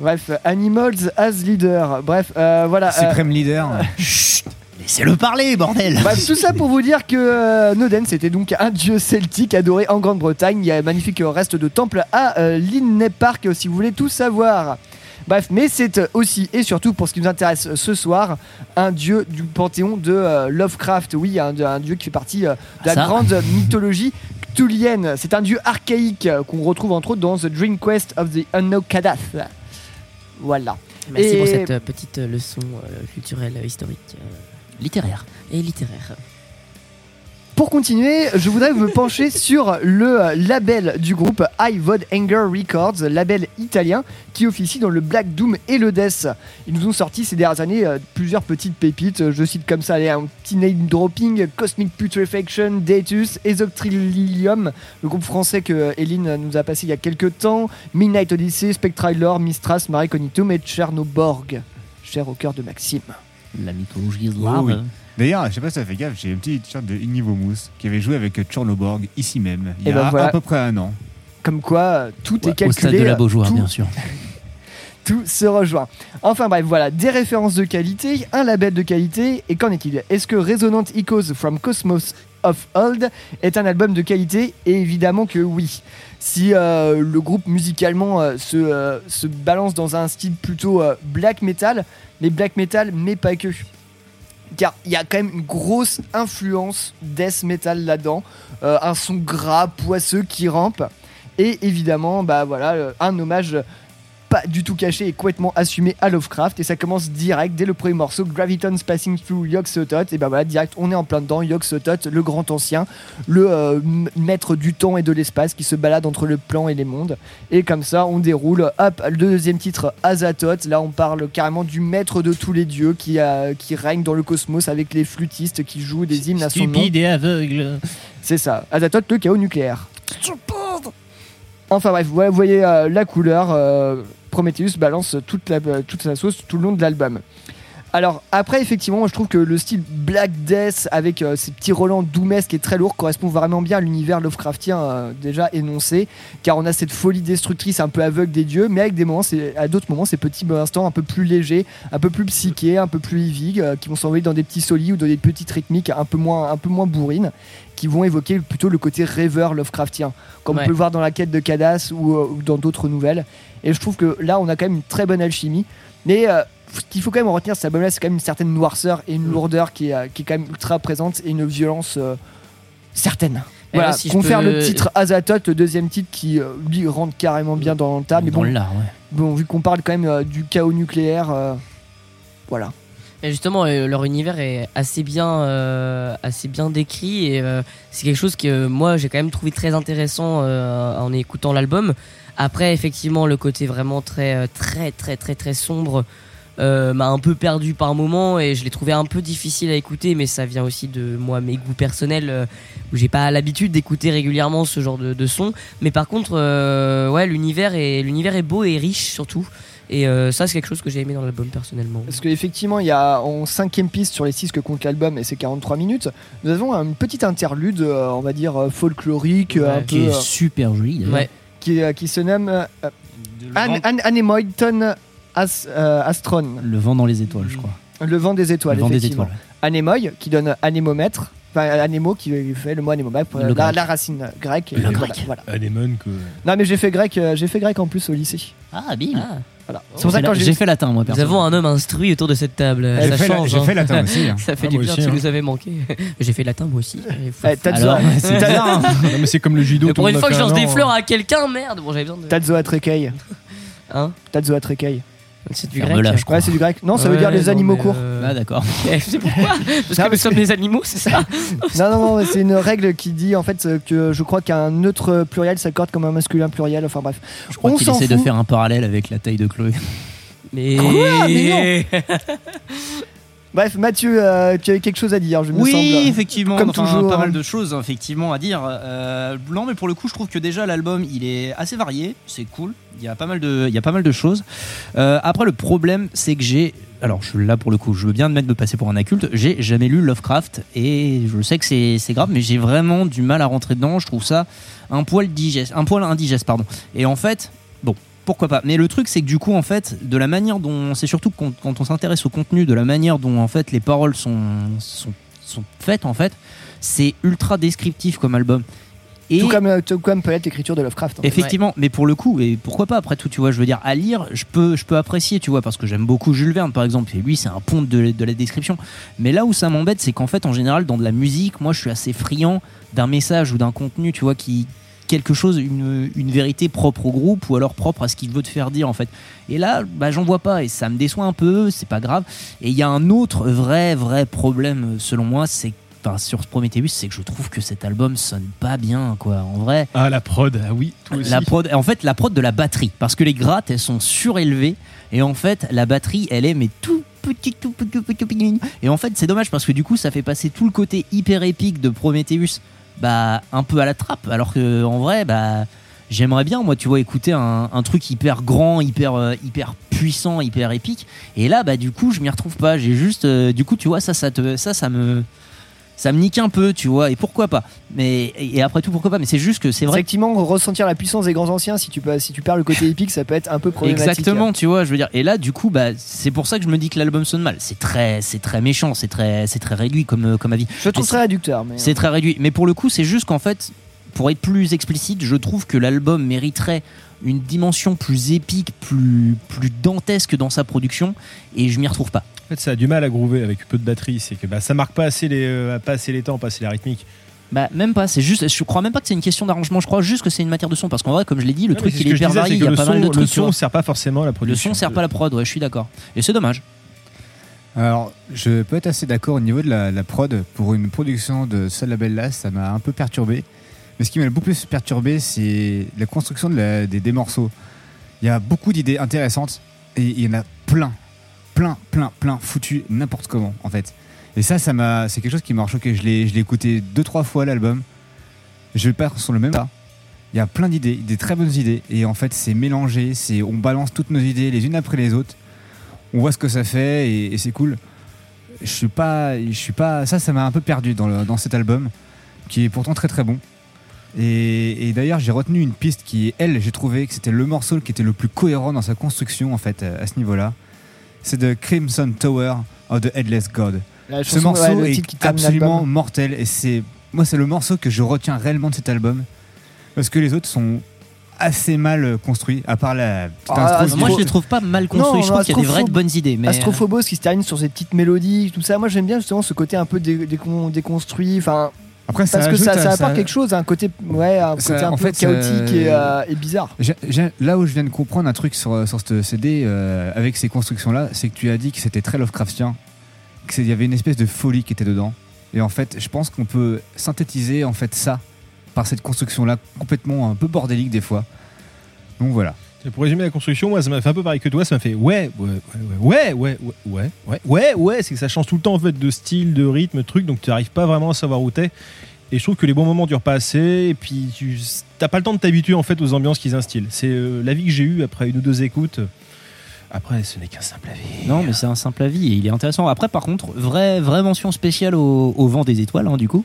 Bref, Animals as leader. Bref, euh, voilà. euh, Suprême leader. Laissez-le parler, bordel Bref, tout ça pour vous dire que euh, Noden, c'était donc un dieu celtique adoré en Grande-Bretagne. Il y a un magnifique reste de temple à euh, Linné Park, si vous voulez tout savoir. Bref, mais c'est aussi et surtout pour ce qui nous intéresse ce soir, un dieu du panthéon de euh, Lovecraft. Oui, un, un dieu qui fait partie euh, de la Ça. grande mythologie cthulhienne. C'est un dieu archaïque euh, qu'on retrouve entre autres dans The Dream Quest of the Unknown Kadath. Voilà. Merci Et- pour cette euh, petite euh, leçon euh, culturelle, euh, historique euh, Littéraire. et littéraire. Pour continuer, je voudrais me pencher sur le euh, label du groupe High Vod Anger Records, label italien qui officie dans le Black Doom et le Death. Ils nous ont sorti ces dernières années euh, plusieurs petites pépites, je cite comme ça, allez, un petit name dropping, Cosmic Putrefaction, Datus, Exoctrillium, le groupe français que Eline nous a passé il y a quelques temps, Midnight Odyssey, Spectral Lore, Mistras, Mare Cognitum et Chernoborg, cher au cœur de Maxime. La mythologie Oh slave. oui. D'ailleurs, je sais pas si ça fait gaffe, j'ai un petit t-shirt de Ignivo Mousse qui avait joué avec Tchornoborg ici même, il y Et a ben voilà. à peu près un an. Comme quoi, tout est Au calculé. stade de la Beaujoire, tout- bien sûr. tout se rejoint. Enfin bref, voilà, des références de qualité, un label de qualité, et qu'en est-il? Est-ce que Resonant Echoes from Cosmos of Old est un album de qualité? Et évidemment que oui. Si euh, le groupe musicalement euh, se, euh, se balance dans un style plutôt euh, black metal, mais black metal, mais pas que. Car il y a quand même une grosse influence death metal là-dedans, Euh, un son gras, poisseux qui rampe, et évidemment, bah voilà, euh, un hommage pas du tout caché et complètement assumé à Lovecraft et ça commence direct dès le premier morceau Gravitons Passing Through Yog-Sothoth et ben voilà direct on est en plein dedans Yog-Sothoth le grand ancien le euh, maître du temps et de l'espace qui se balade entre le plan et les mondes et comme ça on déroule hop le deuxième titre Azathoth là on parle carrément du maître de tous les dieux qui, règne dans le cosmos avec les flûtistes qui jouent des hymnes à son nom Stupide et aveugle. c'est ça. Azathoth, le chaos nucléaire. Enfin bref, vous voyez euh, la couleur. euh, Prometheus balance toute, la, toute sa sauce tout le long de l'album. Alors après, effectivement, je trouve que le style Black Death avec euh, ces petits relents doomesques et très lourds correspond vraiment bien à l'univers Lovecraftien euh, déjà énoncé, car on a cette folie destructrice un peu aveugle des dieux, mais avec des moments, à d'autres moments, ces petits instants un peu plus légers, un peu plus psychés, un peu plus heavy, euh, qui vont s'envoyer dans des petits solis ou dans des petites rythmiques un peu moins, un peu moins bourrines, qui vont évoquer plutôt le côté rêveur Lovecraftien, comme Ouais. on peut le voir dans la quête de Cadas ou, euh, ou dans d'autres nouvelles. Et je trouve que là, on a quand même une très bonne alchimie. Mais euh, ce qu'il faut quand même retenir album-là, c'est quand même une certaine noirceur et Mm. une lourdeur qui est, euh, qui est quand même ultra présente et une violence euh, certaine. Et Voilà, si confère peux- le titre Azathoth, le deuxième titre qui lui rentre carrément bien dans le tas. Mais bon, ouais. bon, vu qu'on parle quand même du chaos nucléaire, voilà. Justement, euh, leur univers est assez bien, euh, décrit et euh, c'est quelque chose que moi j'ai quand même trouvé très intéressant en écoutant l'album. Après, effectivement, le côté vraiment très, très, très, très, très sombre m'a un peu perdu par moment et je l'ai trouvé un peu difficile à écouter, mais ça vient aussi de moi, mes goûts personnels où j'ai pas l'habitude d'écouter régulièrement ce genre de, de son. Mais par contre, ouais, l'univers est beau et riche surtout. Et euh, ça, c'est quelque chose que j'ai aimé dans l'album personnellement. Parce qu'effectivement, il y a en cinquième piste sur les 6 que compte l'album et c'est 43 minutes, nous avons une petite interlude, euh, on va dire euh, folklorique, euh, un Qui peu. est super joli. d'ailleurs. Ouais. qui, qui se nomme euh, An- An- Anemoyton As- euh, Astron, Le vent dans les étoiles, je crois. le vent des étoiles. le vent des effectivement. étoiles. Anémoï qui donne anémomètre, enfin anémo qui fait le mot anémomètre, Le la, la racine grecque. Le voilà, grec. voilà. Anémone que. Non mais j'ai fait grec, j'ai fait grec en plus au lycée. Ah, bim. Ah. Voilà. C'est J'ai pour ça fait que quand la- j'ai J'ai fait latin, moi, Nous avons un homme instruit autour de cette table. J'ai ça fait la- change. j'ai hein. fait latin aussi, hein. ça fait Ah, du bien, aussi, tu hein. nous avais manqué. J'ai fait latin moi aussi. Eh, Tadzo, Alors, c'est comme le judo. Mais pour une fois que je lance des fleurs à quelqu'un, merde. Bon, j'avais besoin de. Tadzo Atrekei. Hein? Tadzo Atrekei. C'est du grec. je crois. Ouais, c'est du grec. Non, ça veut dire les non, animaux mais, courts. euh, Ah, d'accord. C'est pourquoi Parce Non, que nous sommes des animaux, c'est ça Non, non, non, c'est une règle qui dit en fait euh, que je crois qu'un neutre pluriel s'accorde comme un masculin pluriel. Enfin bref. Je crois On qu'il essaie de faire un parallèle avec la taille de Chloé. Mais. Quoi Mais Bref, Mathieu, euh, tu avais quelque chose à dire, je me oui, semble. effectivement, Comme enfin, toujours, pas hein. mal de choses effectivement à dire. Euh, non, mais pour le coup, je trouve que déjà l'album il est assez varié, c'est cool. Il y a pas mal de, il y a pas mal de choses. Euh, après, le problème, c'est que j'ai, alors je, là pour le coup, je veux bien admettre de passer pour un inculte. J'ai jamais lu Lovecraft et je sais que c'est grave, mais j'ai vraiment du mal à rentrer dedans. Je trouve ça un poil digeste, un poil indigeste, pardon. Et en fait. Pourquoi pas Mais le truc, c'est que du coup, en fait, de la manière dont, c'est surtout quand, quand on s'intéresse au contenu, de la manière dont en fait les paroles sont sont, sont faites, en fait, c'est ultra descriptif comme album. Et Tout comme, euh, tout comme peut être l'écriture de Lovecraft. en fait. effectivement, mais pour le coup, et pourquoi pas après tout, tu vois, je veux dire, à lire, je peux, je peux apprécier, tu vois, parce que j'aime beaucoup Jules Verne, par exemple, et lui, c'est un pont de, de la description. Mais là où ça m'embête, c'est qu'en fait, en général, dans de la musique, moi, je suis assez friand d'un message ou d'un contenu, tu vois, qui quelque chose, une, une vérité propre au groupe ou alors propre à ce qu'il veut te faire dire en fait. Et là, bah, j'en vois pas et ça me déçoit un peu, c'est pas grave. Et il y a un autre vrai, vrai problème selon moi, c'est enfin, sur Prometheus, c'est que je trouve que cet album sonne pas bien, quoi. En vrai. Ah, la prod, ah oui, toi aussi. La prod, en fait, la prod de la batterie, parce que les grattes, elles sont surélevées, et en fait, la batterie, elle est mais tout petit, tout petit, tout petit, tout petit. Et en fait, c'est dommage parce que du coup, ça fait passer tout le côté hyper épique de Prometheus, bah, un peu à la trappe, alors que en vrai, bah. J'aimerais bien, moi, tu vois, écouter un, truc hyper grand, hyper, euh, hyper puissant, hyper épique. Et là, bah, du coup, je m'y retrouve pas. J'ai juste, euh, du coup, tu vois, ça, ça, te, ça, ça me, ça me nique un peu, tu vois. Et pourquoi pas Mais et après tout, pourquoi pas Mais c'est juste que c'est vrai. Effectivement, ressentir la puissance des grands anciens, si tu, peux, si tu perds le côté épique, ça peut être un peu problématique. Exactement, tu vois, je veux dire. Et là, du coup, bah, c'est pour ça que je me dis que l'album sonne mal. C'est très, c'est très méchant, c'est très, c'est très réduit comme, euh, comme avis. Je trouve très réducteur. Mais... C'est très réduit. Mais pour le coup, c'est juste qu'en fait, pour être plus explicite, je trouve que l'album mériterait une dimension plus épique, plus, plus dantesque dans sa production, et je m'y retrouve pas. En fait, ça a du mal à groover avec peu de batterie. C'est que bah, ça marque pas assez les, euh, pas assez les temps, pas assez la rythmique. Bah même pas, c'est juste, je crois même pas que c'est une question d'arrangement, je crois juste que c'est une matière de son, parce qu'en vrai, comme je l'ai dit, le Ouais, truc c'est il est que je hyper varié, il y a pas le mal de son- trucs. Le son sert pas forcément à la Le production. son sert pas à la prod, ouais, je suis d'accord. Et c'est dommage. Alors, je peux être assez d'accord au niveau de la, la prod. Pour une production de ce label-là, ça m'a un peu perturbé. Mais ce qui m'a beaucoup plus perturbé, c'est la construction des, morceaux. Il y a beaucoup d'idées intéressantes et il y en a plein, plein, plein, plein foutu n'importe comment en fait. Et ça, ça m'a, c'est quelque chose qui m'a choqué. Je l'ai, je l'ai écouté deux, trois fois l'album. Je vais pas sur le même pas. Il y a plein d'idées, des très bonnes idées. Et en fait, c'est mélangé. C'est, on balance toutes nos idées les unes après les autres. On voit ce que ça fait et, c'est cool. Je suis pas, je suis pas. Ça, ça m'a un peu perdu dans, dans cet album, qui est pourtant très très bon. Et, et d'ailleurs, j'ai retenu une piste qui, elle, j'ai trouvé que c'était le morceau qui était le plus cohérent dans sa construction en fait à ce niveau-là. C'est de Crimson Tower of the Headless God. La Ce chanson, morceau ouais, est absolument mortel et c'est moi c'est le morceau que je retiens réellement de cet album parce que les autres sont assez mal construits à part la petite Ah, Moi, je les trouve pas mal construits. Non, je trouve qu'il y a des vraies bonnes idées. Mais... Astrophobos qui se termine sur ces petites mélodies, tout ça. Moi j'aime bien justement ce côté un peu dé- décon- déconstruit. Enfin, Après, ça parce que ajoute ça, ça apporte quelque chose, un côté, ouais, un Ça- côté un en peu fait, chaotique et, euh, et bizarre. Là où je viens de comprendre un truc sur, sur ce CD euh, avec ces constructions là, c'est que tu as dit que c'était très Lovecraftien, qu'il y avait une espèce de folie qui était dedans. Et en fait, je pense qu'on peut synthétiser en fait ça par cette construction là complètement un peu bordélique des fois. Donc voilà. Pour résumer la construction, moi, ça m'a fait un peu pareil que toi. Ça m'a fait ouais, ouais, ouais, ouais, ouais, ouais, ouais, ouais, ouais. C'est que ça change tout le temps en fait de style, de rythme, truc. Donc tu n'arrives pas vraiment à savoir où t'es. Et je trouve que les bons moments durent pas assez. Et puis tu t'as pas le temps de t'habituer en fait aux ambiances qu'ils instillent. C'est euh, l'avis que j'ai eu après une ou deux écoutes. Après, ce n'est qu'un simple avis. Non, mais c'est un simple avis et il est intéressant. Après, par contre, vraie, vraie mention spéciale au, au vent des étoiles, hein, du coup.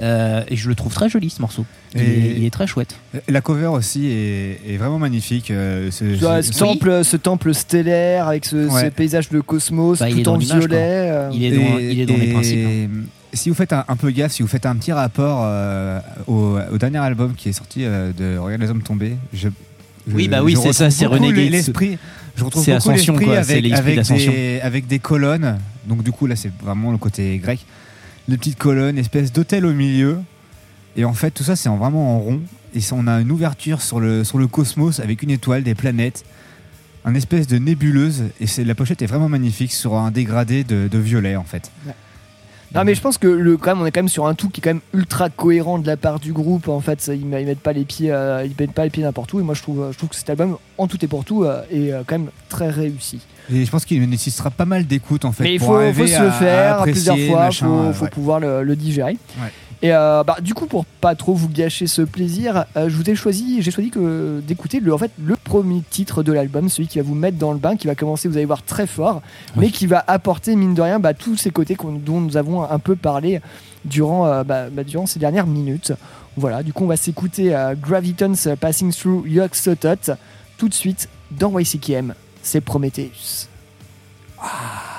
Euh, et je le trouve très joli ce morceau. Il, est, il est très chouette. La cover aussi est, est vraiment magnifique. euh, ce- temple, ce temple stellaire avec ce, Ouais. ce paysage de cosmos Bah, tout en violet. euh, Il est dans, il est dans les principes. hein. Si vous faites un, un peu gaffe, si vous faites un petit rapport euh, au, au dernier album qui est sorti euh, de Regarde les hommes tombés, je, je- Oui, bah oui, c'est ça, c'est Renegade. L'esprit, je retrouve C'est beaucoup Ascension, l'esprit avec, avec, des, avec des colonnes. Donc du coup là, c'est vraiment le côté grec. Des petites colonnes, espèce d'hôtel au milieu. Et en fait, tout ça, c'est en- vraiment en rond. Et on a une ouverture sur le, sur le cosmos avec une étoile, des planètes, un espèce de nébuleuse. Et la pochette est vraiment magnifique sur un dégradé de violet, en fait. Non mais je pense que le, quand même, on est quand même sur un tout qui est quand même ultra cohérent de la part du groupe. En fait, ils, met- ils mettent pas les pieds, euh, ils mettent pas les pieds n'importe où. Et moi, je trouve, je trouve que cet album, en tout et pour tout, euh, est euh, quand même très réussi. Et je pense qu'il nécessitera pas mal d'écoute, en fait. mais il faut, se à- le faire plusieurs fois. machin, faut, pouvoir le, le digérer. Ouais. Et euh, bah, du coup, pour pas trop vous gâcher ce plaisir, euh, je vous ai choisi, j'ai choisi que d'écouter le, en fait, le premier titre de l'album, celui qui va vous mettre dans le bain, qui va commencer, vous allez voir, très fort, mais qui va apporter mine de rien bah, tous ces côtés dont nous avons un peu parlé durant, euh, bah, bah, durant ces dernières minutes. Voilà, du coup, on va s'écouter Gravitons Passing Through Yogg-Sothoth tout de suite dans YCKM. C'est Prometheus. Thank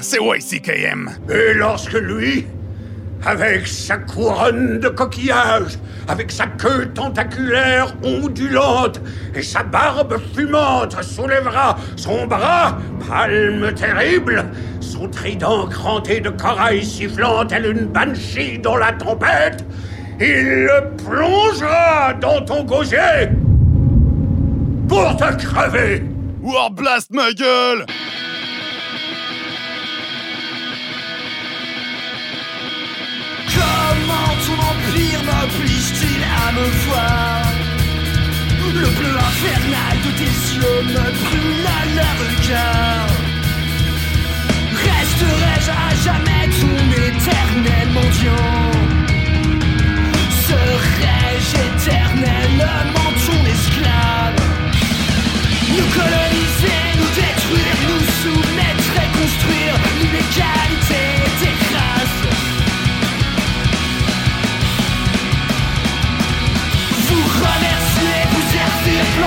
c'est YCKM. Et lorsque lui, avec sa couronne de coquillages, avec sa queue tentaculaire ondulante et sa barbe fumante soulèvera son bras, palme terrible, son trident cranté de corail sifflant tel une banshee dans la tempête, il le plongera dans ton gosier pour te crever. War blast ma gueule me voir. Le bleu infernal de tes yeux me brûle à leur regard. Resterai-je à jamais ton éternel mendiant Serai-je éternellement ton esclave? Nous coloniser, nous détruire, nous soumettre et construire l'illégalité Vous remercier, vous servir,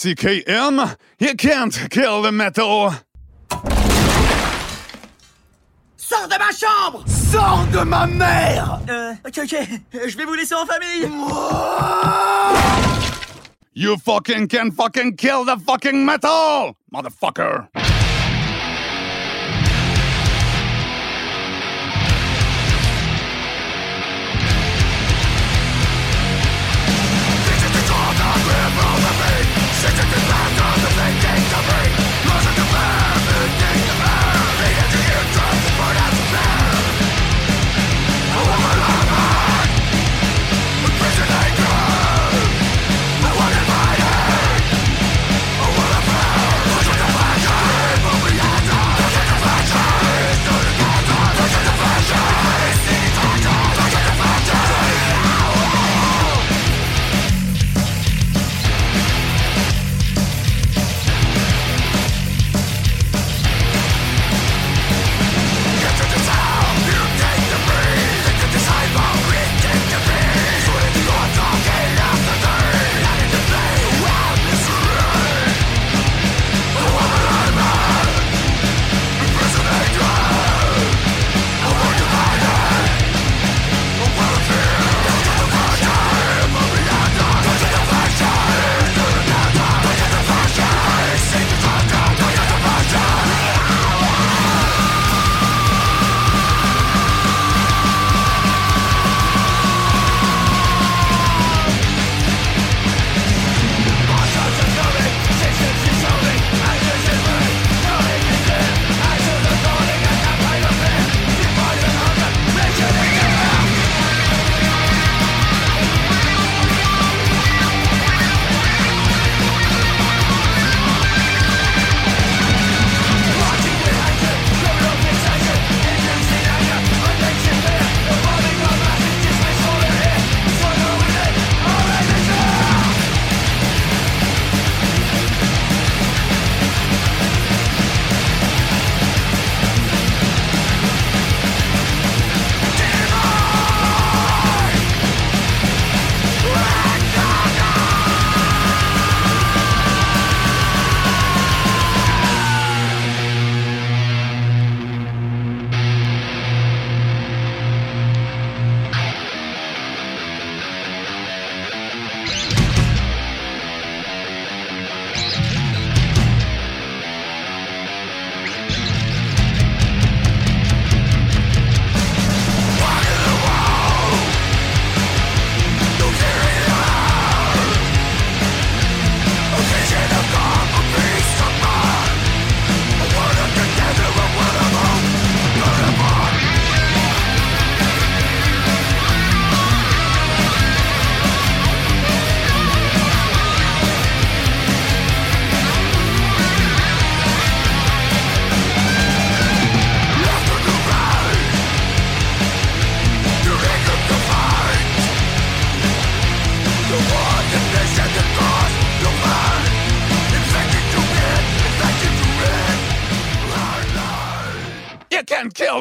tienne YCKM, you can't kill the metal. Sors de ma chambre! Sors de ma mère! Euh, ok, ok, je vais vous laisser en famille. You fucking can fucking kill the fucking metal, motherfucker.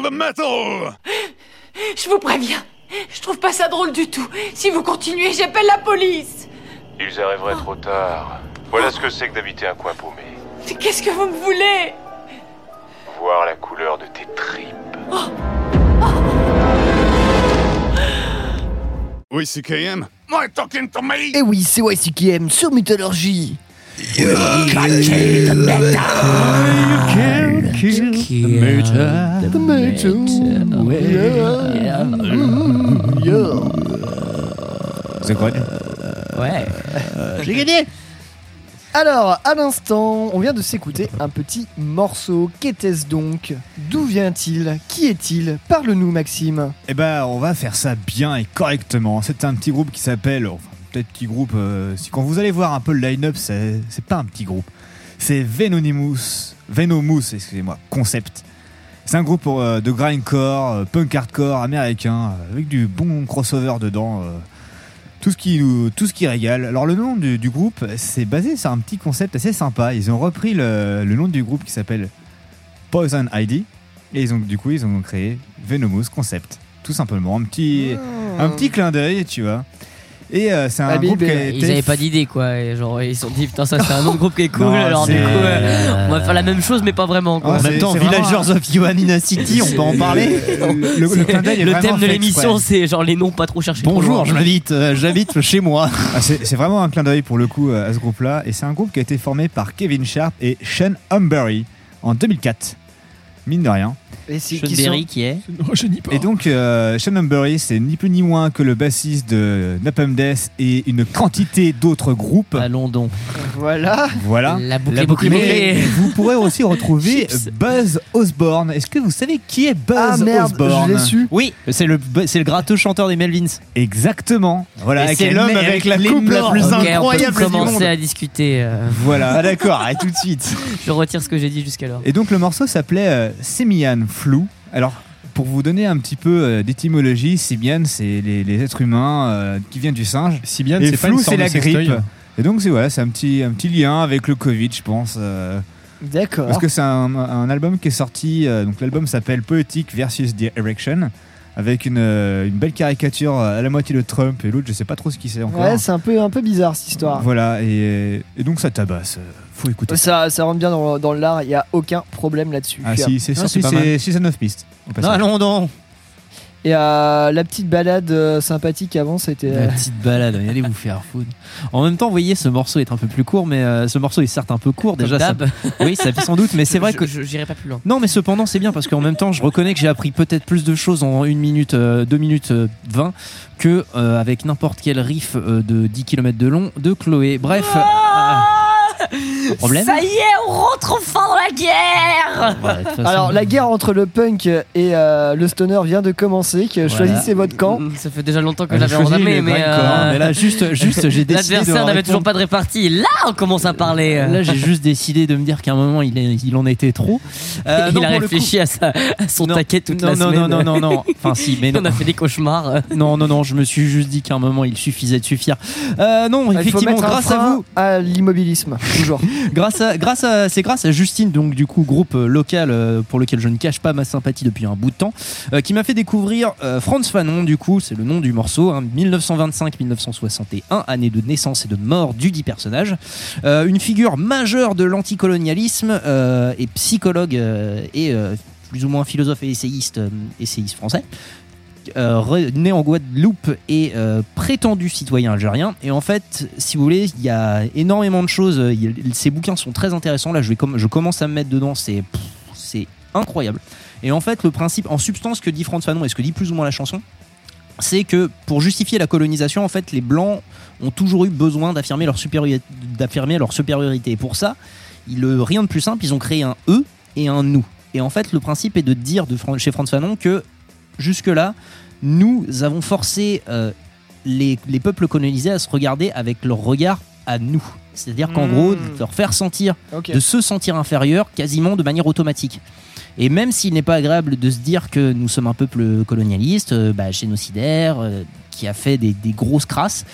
The metal! Je vous préviens, je trouve pas ça drôle du tout. Si vous continuez, j'appelle la police. Ils arriveraient trop tard. Voilà ce que c'est que d'habiter un coin paumé. Mais qu'est-ce que vous me voulez? Voir la couleur de tes tripes. Oui, CKM? Am I talking to me? Et oui, c'est YCKM sur Mythologie. C'est quoi Ouais. J'ai gagné Alors, à l'instant, on vient de s'écouter un petit morceau. Qu'était-ce donc D'où vient-il Qui est-il Parle-nous, Maxime. Eh ben, on va faire ça bien et correctement. C'est un petit groupe qui s'appelle, enfin, peut-être petit groupe. euh, si quand vous allez voir un peu le line-up, c'est c'est pas un petit groupe. C'est Venomous, Venomous, excusez-moi, Concept. C'est un groupe euh, de grindcore, euh, punk hardcore américain, euh, avec du bon crossover dedans. tout ce qui nous, tout ce qui régale. Alors le nom du, du groupe, c'est basé sur un petit concept assez sympa. Ils ont repris le, le nom du groupe qui s'appelle Poison ID et ils ont du coup ils ont créé Venomous Concept, tout simplement un petit, un petit clin d'œil, tu vois. Et euh, c'est un groupe qui a Ils été avaient pas d'idée quoi, et genre ils se sont dit putain ça c'est un autre groupe qui est cool, Non, alors du coup euh, on va faire la même chose mais pas vraiment quoi. En même temps, Villagers of Ioannina City, on peut en parler Le, le clin d'œil est Le thème de l'émission c'est genre les noms pas trop cherchés. Bonjour, loin. je m'invite, euh, j'habite chez moi. Ah, c'est c'est vraiment un clin d'œil pour le coup euh, à ce groupe-là. Et c'est un groupe qui a été formé par Kevin Sharp et Sean Humbury en 2004. Mine de rien. Et c'est- Sean qui sont- Berry qui est Et donc, euh, Sean Humbury, c'est ni plus ni moins que le bassiste de Napalm Death et une quantité d'autres groupes. Allons donc. Voilà. Voilà. La boucle est bouclée. Mais vous pourrez aussi retrouver. Buzz Osborne. Est-ce que vous savez qui est Buzz Ah merde, Osborne je l'ai su. Oui, c'est le, c'est le gratteux chanteur des Melvins. Exactement. Voilà, Et c'est l'homme avec la coupe la plus incroyable on peut du monde. commencer à discuter. euh, Voilà. Ah d'accord, et tout de suite. je retire ce que j'ai dit jusqu'alors. Et donc le morceau s'appelait euh, Flou. Alors pour vous donner un petit peu euh, d'étymologie, Simian c'est les, les êtres humains euh, qui viennent du singe. Simian, et c'est Flou c'est la grippe. Et donc c'est voilà, c'est un petit un petit lien avec le Covid, je pense. euh, D'accord. parce que c'est un, un album qui est sorti. euh, donc l'album s'appelle Poetic versus the Erection. Avec une, euh, une belle caricature à la moitié de Trump et l'autre, je sais pas trop ce qui c'est encore. Ouais, c'est un peu, un peu bizarre cette histoire. Voilà, et, et donc ça tabasse. Faut écouter ça. Rentre bien dans, dans l'art, il n'y a aucun problème là-dessus. Ah si, c'est sorti, c'est pas mal. c'est 6 à 9 pistes. Non, non, non. Et euh, la petite balade euh, sympathique avant, c'était. La euh, petite balade, allez vous faire foutre. En même temps, vous voyez, ce morceau est un peu plus court, mais euh, ce morceau est certes un peu court Comme déjà. ça-. Oui, ça fait sans doute, mais c'est vrai Je- que je- j'irai pas plus loin. Non, mais cependant, c'est bien parce qu'en même temps, je reconnais que j'ai appris peut-être plus de choses en 1 minute, 2 minutes euh, 20 que euh, avec n'importe quel riff euh, de 10 km de long de Chloé. Bref. Ah euh, problème Ça y est, on rentre enfin dans la guerre ouais, de toute façon- Alors, la guerre entre le punk et euh, le stoner vient de commencer. Que Voilà. Choisissez votre camp. Mm, Ça fait déjà longtemps que Ah, l'avais choisi entamé, le mais, grindcore, euh, hein, mais là, juste, juste j'ai décidé de l'adversaire n'avait répondre. toujours pas de répartie. Là, on commence à parler. euh. Là, j'ai juste décidé de me dire qu'à un moment, il, est- il en était trop. Euh, il non, a pour le réfléchi à, sa- à son Non, taquet toute non, la non, semaine. non, non, non, non. Enfin, si, mais non. On a fait des cauchemars. Non, non, non, je me suis juste dit qu'à un moment, il suffisait de suffire. Euh, non, Il faut effectivement, mettre un grâce à frein vous, à l'immobilisme, grâce à, c'est grâce à Justine, donc du coup groupe euh, local euh, pour lequel je ne cache pas ma sympathie depuis un bout de temps, euh, qui m'a fait découvrir euh, Franz Fanon, du coup c'est le nom du morceau, hein, 1925-1961, année de naissance et de mort du dit personnage, une figure majeure de l'anticolonialisme et psychologue et plus ou moins philosophe et essayiste, essayiste français. Euh, né en Guadeloupe et euh, prétendu citoyen algérien. Et en fait, si vous voulez, il y a énormément de choses. A- ces bouquins sont très intéressants. Là, je, commence à me mettre dedans. C'est incroyable. Et en fait, le principe, en substance, que dit Franz Fanon et ce que dit plus ou moins la chanson, c'est que pour justifier la colonisation, en fait, les blancs ont toujours eu besoin d'affirmer leur supériorité, leur supériorité. Et pour ça, il, euh, rien de plus simple, ils ont créé un eux et un nous. Et en fait, le principe est de dire chez Franz Fanon que jusque-là, nous avons forcé euh, les, les peuples colonisés à se regarder avec leur regard à nous. C'est-à-dire qu'en Mmh. gros, de leur faire sentir, de se sentir inférieur quasiment de manière automatique. Et même s'il n'est pas agréable de se dire que nous sommes un peuple colonialiste, euh, bah, génocidaire, euh, qui a fait des, des grosses crasses,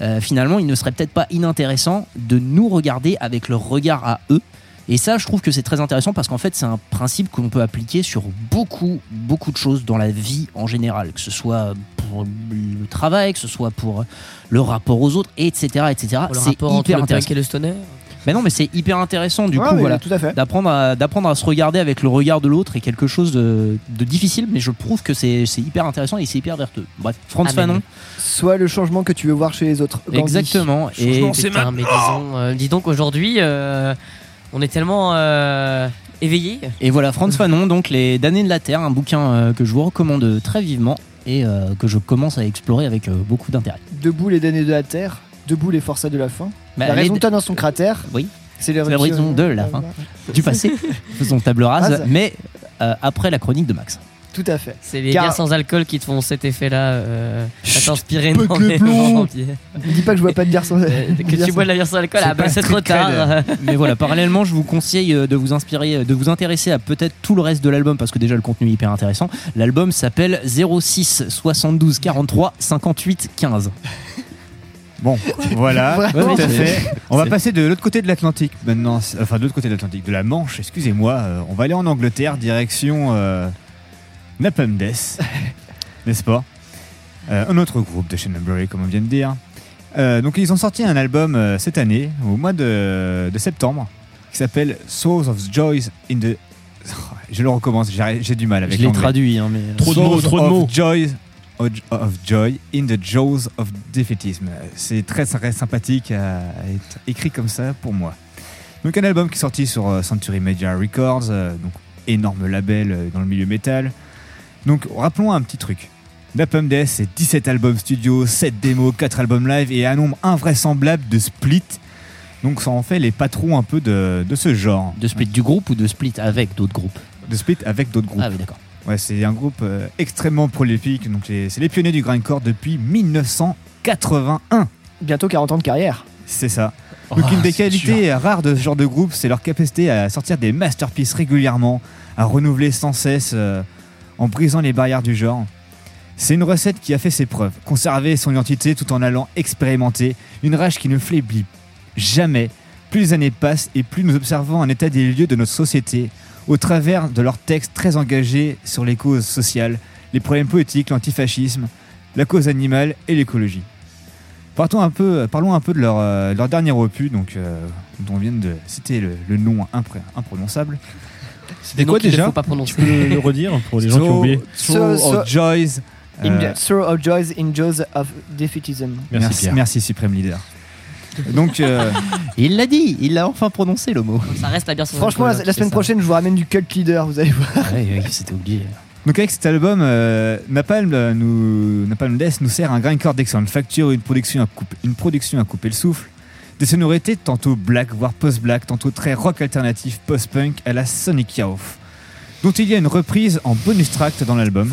euh, finalement, il ne serait peut-être pas inintéressant de nous regarder avec leur regard à eux, Et ça, je trouve que c'est très intéressant parce qu'en fait, c'est un principe que l'on peut appliquer sur beaucoup, beaucoup de choses dans la vie en général, que ce soit pour le travail, que ce soit pour le rapport aux autres, etc., etc. Pour le C'est rapport entre hyper le intéressant. et le stoner. Mais non, mais c'est hyper intéressant du Ouais, coup, voilà, d'apprendre à, d'apprendre à se regarder avec le regard de l'autre est quelque chose de, de difficile, mais je trouve que c'est c'est hyper intéressant et c'est hyper vertueux. Bref, Franz Amen. Fanon, Soit le changement que tu veux voir chez les autres. Gandhi. exactement. Et Putain, mais disons, euh, dis donc aujourd'hui, euh, on est tellement euh, éveillés. Et voilà, Franz Fanon, donc Les damnés de la Terre, un bouquin euh, que je vous recommande très vivement et euh, que je commence à explorer avec euh, beaucoup d'intérêt. Debout les damnés de la terre, debout les forçats de la fin. Bah, la raison dans son cratère. Oui. C'est raison de la fin. Du passé, faisons table rase, Rase. mais euh, après la chronique de Max. Tout à fait. C'est les Car- bières sans alcool qui te font cet effet-là, euh, à t'inspirer dans les. Dis pas que je bois pas de bière sans. Que tu bois de la bière sans alcool, C'est ah bah c'est trop tard. Mais voilà, parallèlement, je vous conseille euh, de vous inspirer, euh, de vous intéresser à peut-être tout le reste de l'album parce que déjà le contenu est hyper intéressant. L'album s'appelle 06 72 43 58 15. Bon, voilà, Vraiment tout à fait. On va passer de l'autre côté de l'Atlantique maintenant, enfin de l'autre côté de l'Atlantique, de la Manche, excusez-moi. euh, on va aller en Angleterre, direction euh, Napalm Death, n'est-ce pas? Euh, Un autre groupe de Shannonbury, comme on vient de dire. Euh, donc ils ont sorti un album euh, cette année, au mois de, de septembre, qui s'appelle Souls of Joys in the... Je le recommence, j'ai du mal avec Je l'ai traduit, hein, mais- Trop de mots, Souls trop de of mots. Joy, of joy in the jaws of defeatism. C'est très, très sympathique à être écrit comme ça pour moi. Donc un album qui est sorti sur Century Media Records, euh, donc énorme label dans le milieu métal. Donc rappelons un petit truc. Napalm Death, c'est 17 albums studio, 7 démos, 4 albums live et un nombre invraisemblable de splits. Donc ça en fait les patrons un peu de, de ce genre. De split du groupe ou de split avec d'autres groupes De split avec d'autres groupes. Ah oui, d'accord. Ouais, c'est un groupe euh, extrêmement prolifique. Donc c'est les pionniers du grindcore depuis 1981. Bientôt 40 ans de carrière. C'est ça. Donc Oh, une des qualités rares de ce genre de groupe, c'est leur capacité à sortir des masterpieces régulièrement, à renouveler sans cesse euh, en brisant les barrières du genre. C'est une recette qui a fait ses preuves, conserver son identité tout en allant expérimenter, une rage qui ne faiblit jamais. Plus les années passent et plus nous observons un état des lieux de notre société au travers de leurs textes très engagés sur les causes sociales, les problèmes politiques, l'antifascisme, la cause animale et l'écologie. Parlons un peu de leur, euh, dernier opus, euh, dont on vient de citer le, nom imprononçable. C'était quoi déjà faut pas prononcer. Tu peux le, le redire pour les gens qui ont oublié so- of Joys. In euh, of Joys in Jaws of Defeatism. merci, merci, Supreme Leader. Donc, euh, Il l'a dit, il l'a enfin prononcé le mot. Ça reste la Franchement, la, semaine ça. prochaine, je vous ramène du Cult Leader, vous allez voir. Ouais, ouais, c'était oublié. donc avec cet album, euh, Napalm, euh, nous, Napalm Death nous sert un grindcore d'excellente facture, une production, à couper, une production à couper le souffle, des sonorités tantôt black, voire post-black, tantôt très rock alternatif, post-punk à la Sonic Youth, dont il y a une reprise en bonus track dans l'album.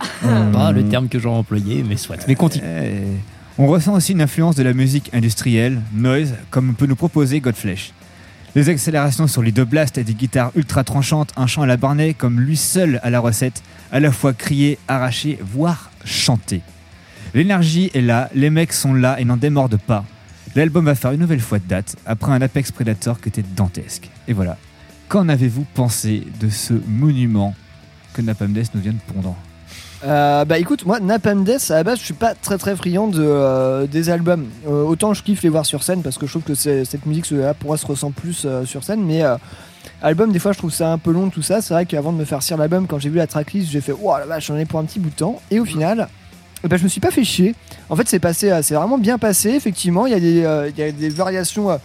Pas le terme que j'aurais employé, mais soit. Mais continue. Euh, on ressent aussi une influence de la musique industrielle, noise, comme peut nous proposer Godflesh. Les accélérations sur les deux blasts et des guitares ultra tranchantes, un chant à la Barnet comme lui seul à la recette, à la fois crier, arracher, voire chanter. L'énergie est là, les mecs sont là et n'en démordent pas. L'album va faire une nouvelle fois de date, après un Apex Predator qui était dantesque. Et voilà. Qu'en avez-vous pensé de ce monument que Napalm Death nous vient de pondre Euh, bah écoute, moi, Napalm Death, à la base, je suis pas très très friand de, euh, des albums. Euh, autant je kiffe les voir sur scène parce que je trouve que cette musique là, pour moi se ressent plus euh, sur scène, mais euh, album, des fois, je trouve ça un peu long tout ça. C'est vrai qu'avant de me faire cire l'album, quand j'ai vu la tracklist, j'ai fait oh la vache, j'en ai pour un petit bout de temps. Et au final, eh ben, je me suis pas fait chier. En fait, c'est passé, c'est vraiment bien passé. Effectivement, il y a des, euh, variations, euh,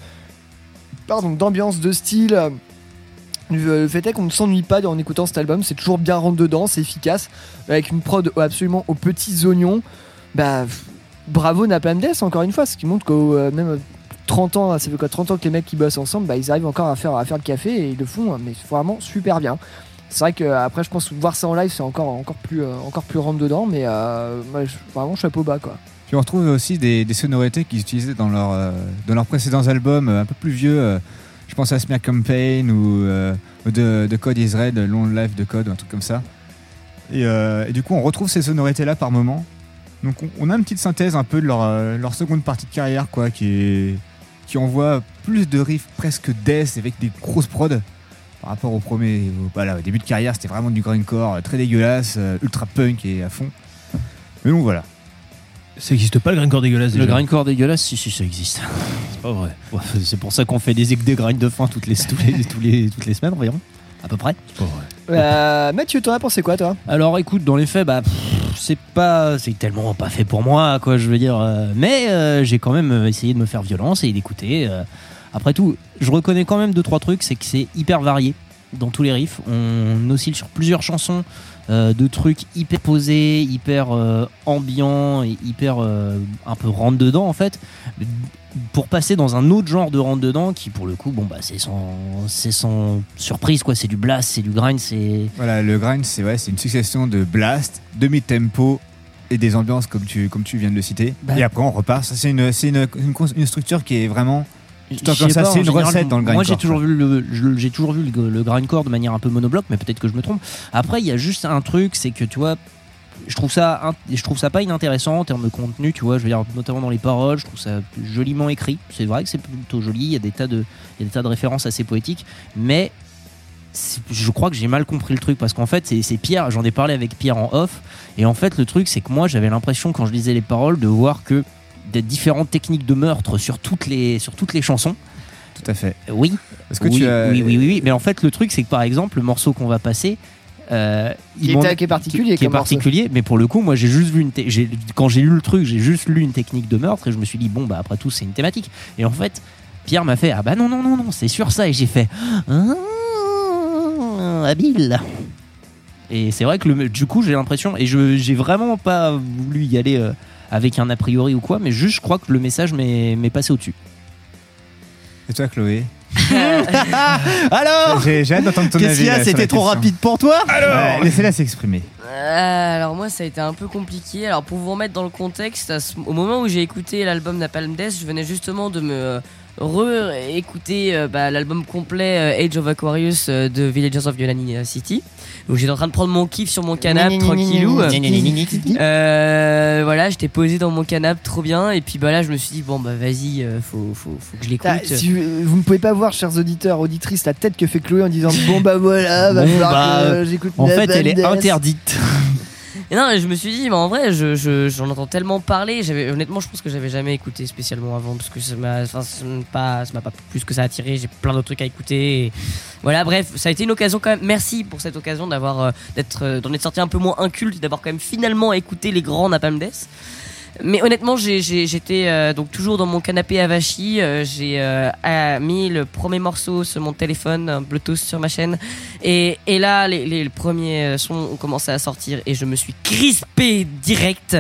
pardon, d'ambiance, de style. le fait est qu'on ne s'ennuie pas en écoutant cet album, c'est toujours bien rentre dedans, c'est efficace, avec une prod absolument aux petits oignons. Bah, bravo Napalm Death, encore une fois, ce qui montre que euh, même euh, 30 ans, ça fait quoi 30 ans que les mecs qui bossent ensemble, bah, ils arrivent encore à faire, à faire le café et ils le font, mais vraiment super bien. C'est vrai que euh, après, je pense voir ça en live, c'est encore, encore, plus, euh, encore plus rentre dedans, mais euh, moi, je- vraiment chapeau bas quoi. Puis on retrouve aussi des, sonorités qu'ils utilisaient dans, leur, euh, dans leurs précédents albums un peu plus vieux. je pense à Smear Campaign ou de, de Code is Red, Long Life de Code, un truc comme ça. Et, du coup, on retrouve ces sonorités-là par moment. Donc on, a une petite synthèse un peu de leur, leur seconde partie de carrière, quoi, qui qui envoie plus de riffs presque death avec des grosses prods par rapport au premier. Voilà, au début de carrière, c'était vraiment du grindcore euh, très dégueulasse, euh, ultra punk et à fond. Mais bon, voilà. Ça n'existe pas le grindcore dégueulasse Le déjà. grindcore dégueulasse, si, si, ça existe. C'est pas vrai. Ouais, c'est pour ça qu'on fait des, des grinds de fin toutes les, tous les, tous les- toutes les semaines environ, à peu près. C'est pas vrai. Euh, Mathieu, t'en as pensé quoi, toi? Alors écoute, dans les faits, bah, c'est pas, c'est tellement pas fait pour moi, quoi, je veux dire. euh, mais euh, j'ai quand même essayé de me faire violence et d'écouter. Après tout, je reconnais quand même deux trois trucs, c'est que c'est hyper varié dans tous les riffs. On oscille sur plusieurs chansons euh, de trucs hyper posés, hyper euh, ambiants et hyper euh, un peu rentre dedans en fait. Pour passer dans un autre genre de rentre dedans qui pour le coup, bon bah c'est sans, c'est sans surprise quoi. C'est du blast, c'est du grind, c'est Voilà, le grind, c'est ouais, c'est une succession de blast, de mid-tempo et des ambiances comme tu, comme tu viens de le citer. Bah. et après, on repart. Ça, c'est une, une, une structure qui est vraiment. Ça, pas, c'est une général, recette dans le grindcore. Moi, j'ai toujours vu le, j'ai toujours vu le, le grindcore de manière un peu monobloc, mais peut-être que je me trompe. Après, il y a juste un truc, c'est que tu vois, je trouve ça, je trouve ça pas inintéressant en termes de contenu, tu vois. Je veux dire, notamment dans les paroles, je trouve ça joliment écrit. C'est vrai que c'est plutôt joli. Il y a des tas de, il y a des tas de références assez poétiques, mais je crois que j'ai mal compris le truc parce qu'en fait c'est c'est Pierre j'en ai parlé avec Pierre en off et en fait le truc c'est que moi j'avais l'impression quand je lisais les paroles de voir que des différentes techniques de meurtre sur toutes les sur toutes les chansons. Tout à fait. oui. Est-ce que oui, tu as- oui oui oui oui. Mais en fait le truc c'est que par exemple le morceau qu'on va passer euh, Qui est- qui est particulier qui, est particulier mais pour le coup moi j'ai juste vu une quand j'ai lu le truc j'ai juste lu une technique de meurtre et je me suis dit bon bah après tout c'est une thématique. Et en fait Pierre m'a fait ah bah non non non non c'est sur ça. Et j'ai fait ah, habile et c'est vrai que le, du coup j'ai l'impression et je j'ai vraiment pas voulu y aller euh, avec un a priori ou quoi mais juste je crois que le message m'est passé au dessus Et toi, Chloé alors J'ai hâte d'entendre ton Qu'est-ce qu'il y a avis, là, sur C'était trop rapide pour toi Ouais, Laissez-la s'exprimer. Euh, alors moi ça a été un peu compliqué. Alors pour vous remettre dans le contexte, au moment où j'ai écouté l'album Napalm Death, je venais justement de me re-écouter euh, bah, l'album complet euh, Age of Aquarius euh, de Villagers of Yolani euh, City. Donc j'étais en train de prendre mon kiff sur mon canapé tranquillou. Voilà, j'étais posé dans mon canapé trop bien et puis bah là je me suis dit bon bah vas-y, euh, faut, faut, faut que je l'écoute. Ah, si vous, ne pouvez pas voir, chers auditeurs, auditrices, la tête que fait Chloé en disant Bon bah voilà, va Bon, falloir bah, que j'écoute en fait elle est interdite Et non, je me suis dit, mais en vrai, je, je- j'en entends tellement parler. Honnêtement, je pense que j'avais jamais écouté spécialement avant parce que ça m'a, pas, pas plus que ça attiré. J'ai plein d'autres trucs à écouter. voilà, bref, ça a été une occasion quand même. Merci pour cette occasion d'avoir, euh, d'être, euh, d'en être sorti un peu moins inculte, d'avoir quand même finalement écouté les grands Napalm. Mais honnêtement, j'ai- j'ai- j'étais euh, donc toujours dans mon canapé Avachi. euh, j'ai euh, mis le premier morceau sur mon téléphone, Bluetooth sur ma chaîne. Et, et là, les, les premiers euh, sons ont commencé à sortir et je me suis crispé direct.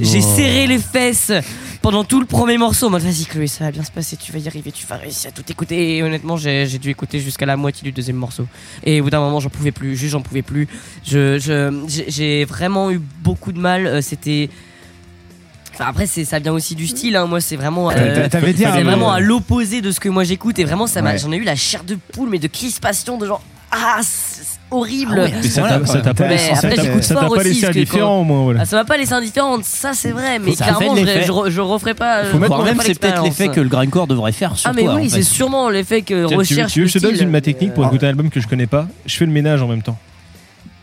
J'ai serré les fesses pendant tout le premier morceau. En mode, vas-y, Chloé, ça va bien se passer, tu vas y arriver, tu vas réussir à tout écouter. Et honnêtement, j'ai j'ai dû écouter jusqu'à la moitié du deuxième morceau. Et au bout d'un moment, j'en pouvais plus, juste j'en pouvais plus. Je, je, j'ai- j'ai vraiment eu beaucoup de mal. C'était. Enfin, après, c'est, ça vient aussi du style. Hein. Moi, c'est vraiment, T'a- t'avais dit c'est un- vraiment à l'opposé de ce que moi j'écoute. Et vraiment, ça m'a, Ouais. j'en ai eu la chair de poule, mais de crispation, de genre, ah, c'est horrible. Ça t'a- ça t'a pas Mais laissé- après, ça t'a- j'écoute ça t'a fort pas aussi, laissé parce que indifférent, au moins, voilà. Ah, ça m'a pas laissé indifférent, ça c'est vrai, mais Ça a fait clairement, de je, l'effet. je, re- je referai pas. Faut je mettre- referai Voire même pas c'est peut-être l'effet que le grindcore devrait faire sur Ah, mais toi, oui, en c'est sûrement l'effet que Tiens, tu, veux- recherche. tu veux que je te le donne style. une ma technique pour Euh, écouter un album que je connais pas? Je fais le ménage en même temps.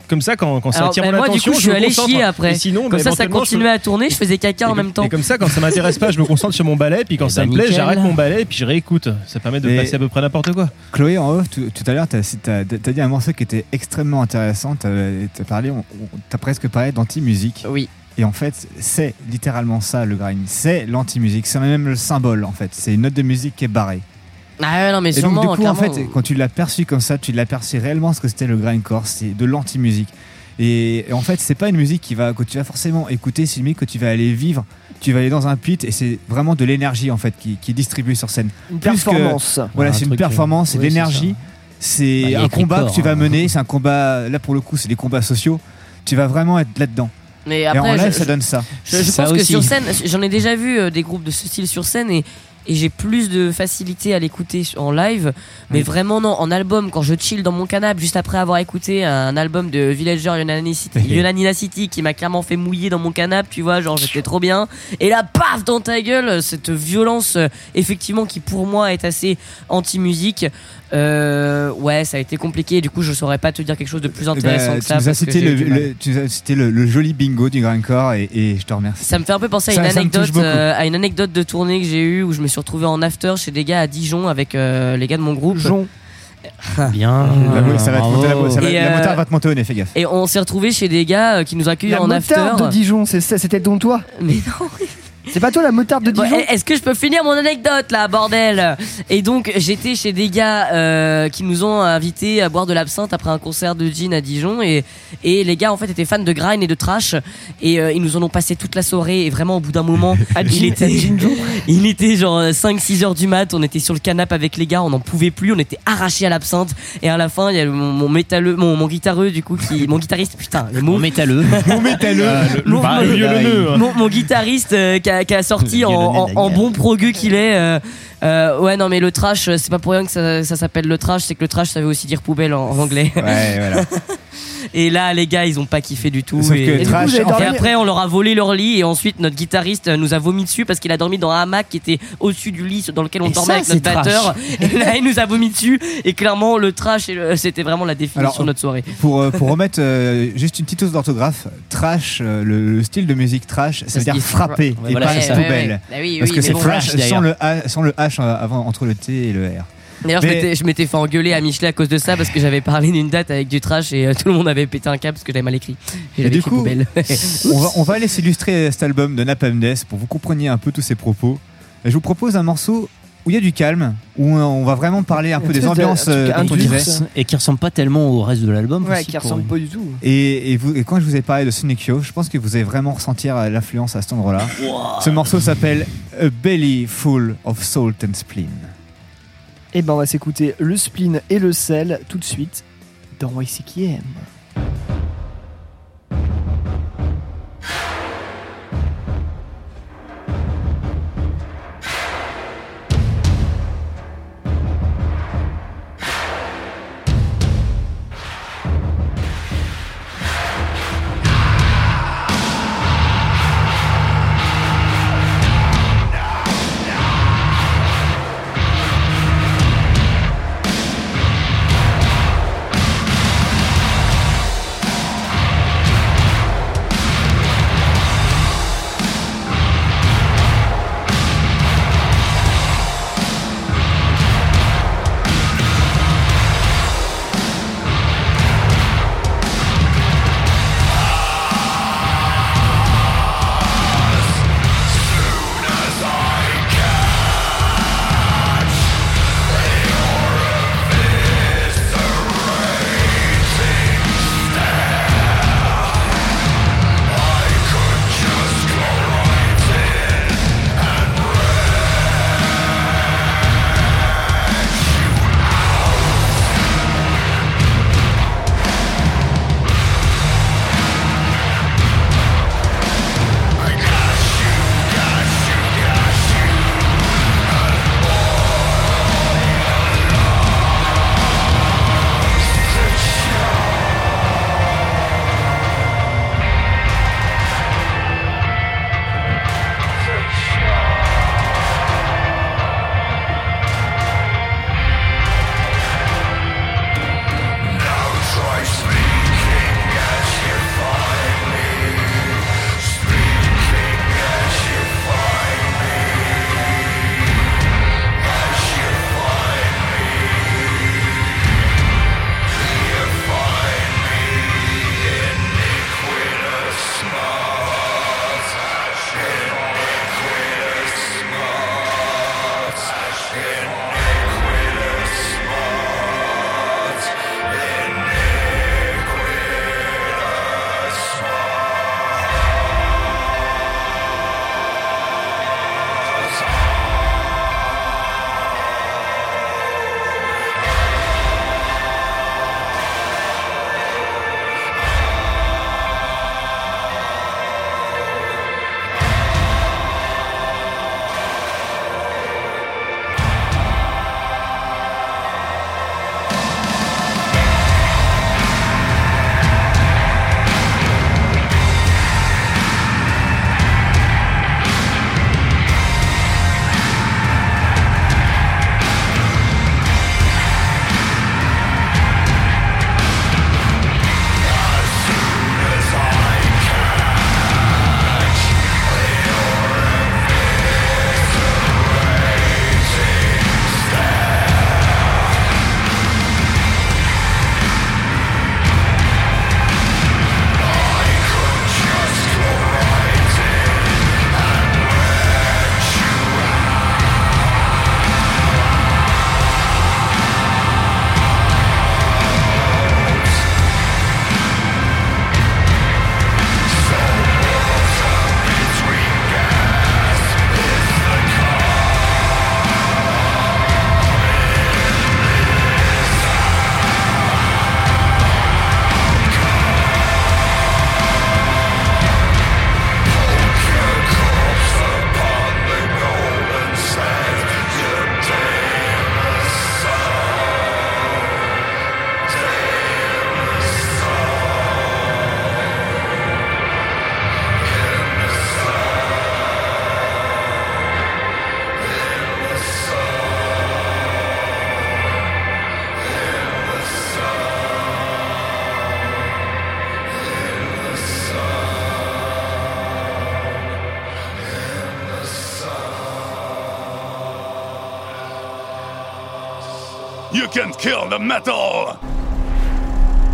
Comme ça, quand, quand ça attire bah, mon moi, du attention, coup, je suis allé concentre. chier après. Et sinon, Comme bah, ça, ça continuait à tourner, je faisais caca en Et même temps. Et comme ça, quand ça m'intéresse pas, je me concentre sur mon balai, puis quand Eh ça ben, me plaît, j'arrête mon balai et puis je réécoute. Ça permet de Mais- passer à peu près n'importe quoi. Chloé, en off, tout, tout à l'heure, t'as as, dit un morceau qui était extrêmement intéressant. T'as as parlé, t'as presque parlé d'anti-musique. Oui. Et en fait, c'est littéralement ça le grind. C'est l'anti-musique. C'est même le symbole en fait. C'est une note de musique qui est barrée. Ah ouais, non, mais Et donc, sûrement, du coup, en fait, quand tu l'as perçu comme ça, tu l'as perçu réellement ce que c'était le grindcore. C'est de l'anti-musique. Et, et en fait, c'est pas une musique qui va, que tu vas forcément écouter, c'est une musique que tu vas aller vivre. Tu vas aller dans un pit et c'est vraiment de l'énergie en fait qui, qui est distribuée sur scène. Une Plus que- performance. voilà, c'est une truc, performance, euh, c'est de l'énergie. C'est Bah, un combat corps, que tu vas hein. mener. C'est un combat. Là, pour le coup, c'est des combats sociaux. Tu vas vraiment être là-dedans. Mais et en après, live, je- ça donne ça. Je, je Ça pense que aussi. sur scène, j'en ai déjà vu euh, des groupes de ce style sur scène et et j'ai plus de facilité à l'écouter en live. Mais Oui. vraiment non, en album, quand je chill dans mon canapé juste après avoir écouté un album de Villager City, Yonanina City qui m'a clairement fait mouiller dans mon canapé, tu vois, genre j'étais trop bien. Et là, paf dans ta gueule, cette violence euh, effectivement qui pour moi est assez anti-musique. Euh, ouais, ça a été compliqué. Du coup, je saurais pas te dire quelque chose de plus intéressant Bah, que tu ça. nous as parce que cité, le, le- tu nous as cité le, le joli bingo du grindcore et, et je te remercie. Ça me fait un peu penser à Ça- une ça anecdote, euh, à une anecdote de tournée que j'ai eue où je me suis retrouvé en after chez des gars à Dijon avec euh, les gars de mon groupe. Dijon. Bien. La ça va te monter la, ça va- Et, la euh, motard va te monter au nez, fais gaffe. Et on s'est retrouvé chez des gars euh, qui nous accueillent La en after. de Dijon, ça, c'était donc toi Mais non. C'est pas toi la motarde de Bon, Dijon Est-ce que je peux finir mon anecdote là, bordel? Et donc j'étais chez des gars euh, qui nous ont invités à boire de l'absinthe après un concert de Jean à Dijon et, et les gars en fait étaient fans de grind et de trash et euh, ils nous en ont passé toute la soirée et vraiment au bout d'un moment il était à Dijon. il était genre 5-6 heures du mat on était sur le canapé avec les gars on n'en pouvait plus on était arrachés à l'absinthe et à la fin il y a mon, mon métalleux mon, mon guitareux du coup qui mon guitariste putain les mots Mon métalleux. Mon métalleux. mon, Bah, mon- le violonneux. hein. mon- mon guitariste euh, qui, a, qui a sorti en, en- en bon progu qu'il est. euh, euh, ouais, non, mais le trash, c'est pas pour rien que ça, ça s'appelle le trash, c'est que le trash, ça veut aussi dire poubelle en, en anglais. Ouais, voilà. Et là, les gars, ils ont pas kiffé du tout. Sauf et, que et du coup, trash, j'ai en dormi- fait- et après, on leur a volé leur lit et ensuite, notre guitariste euh, nous a vomi dessus parce qu'il a dormi dans un hamac qui était au-dessus du lit dans lequel on Et dormait ça, avec notre c'est trash. batteur. Et là, il nous a vomi dessus. Et clairement, le trash, et le- c'était vraiment la définition Alors, de notre soirée. Pour, euh, pour remettre euh, juste une petite hausse d'orthographe, trash, euh, le, le style de musique trash, ça, veut se dire dit frapper fra- et voilà, pas poubelle. ouais. Bah oui, Parce oui, que mais c'est bon, trash sans le, A, sans le H euh, avant, entre le T et le R. D'ailleurs, je Mais- m'étais- je m'étais fait engueuler à Michelet à cause de ça parce que j'avais parlé d'une date avec du trash et euh, tout le monde avait pété un câble parce que j'avais mal écrit. Et du coup, on va, on va aller s'illustrer cet album de Napalm Death pour que vous compreniez un peu tous ces propos. Et je vous propose un morceau où il y a du calme, où on va vraiment parler un peu des truc de- ambiances un truc euh, un truc. Et qui ressemble pas tellement au reste de l'album. Ouais, qui ressemble une- pas du tout. Et, et vous- et quand je vous ai parlé de Sonic Youth, je pense que vous allez vraiment ressentir euh, l'influence à cet endroit-là. Ce morceau s'appelle A Belly Full of Salt and Spleen. Et ben on va s'écouter le spleen et le sel tout de suite dans YCKM.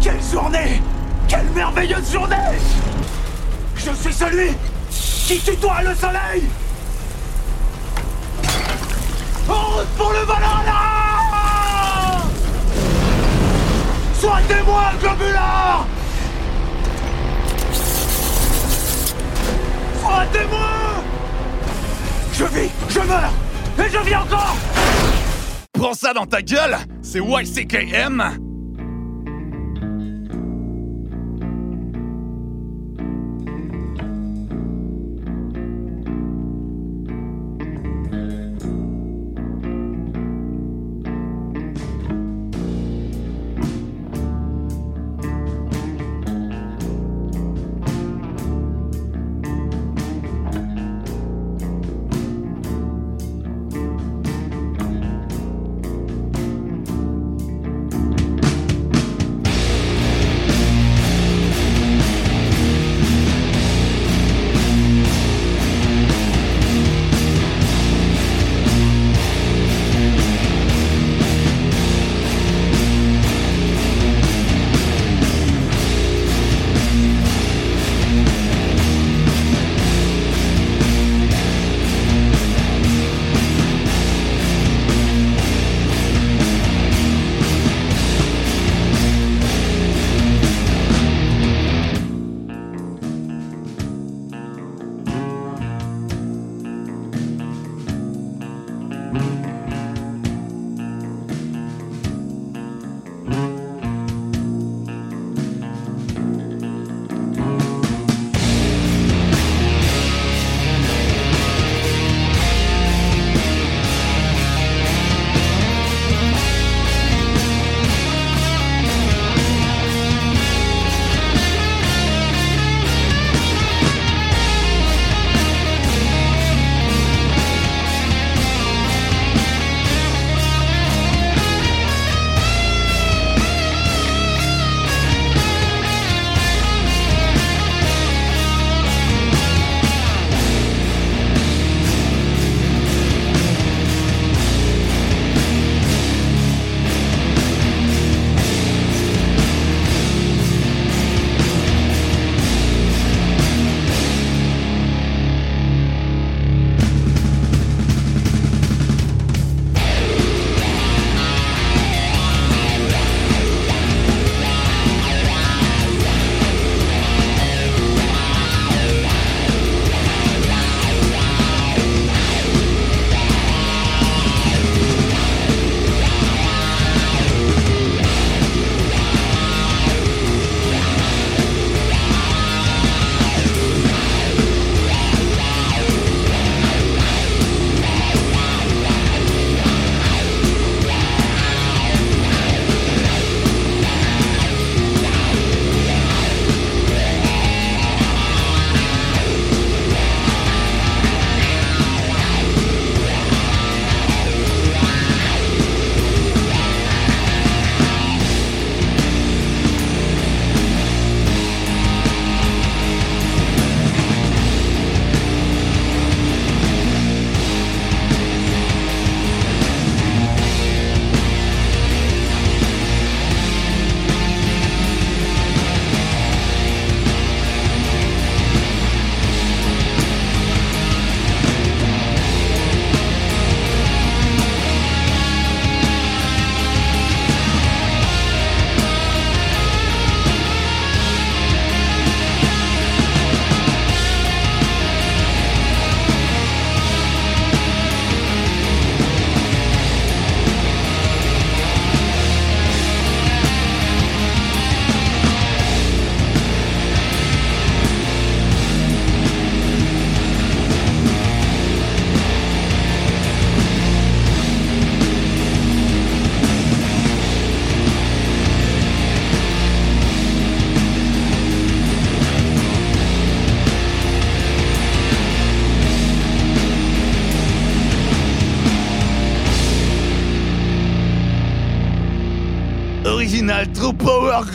Quelle journée! Quelle merveilleuse journée! Je suis celui qui tutoie le soleil! En pour le Valhalla! Globulard Sois témoin Je vis, je meurs, et je vis encore! Prends ça dans ta gueule! C'est YCKM!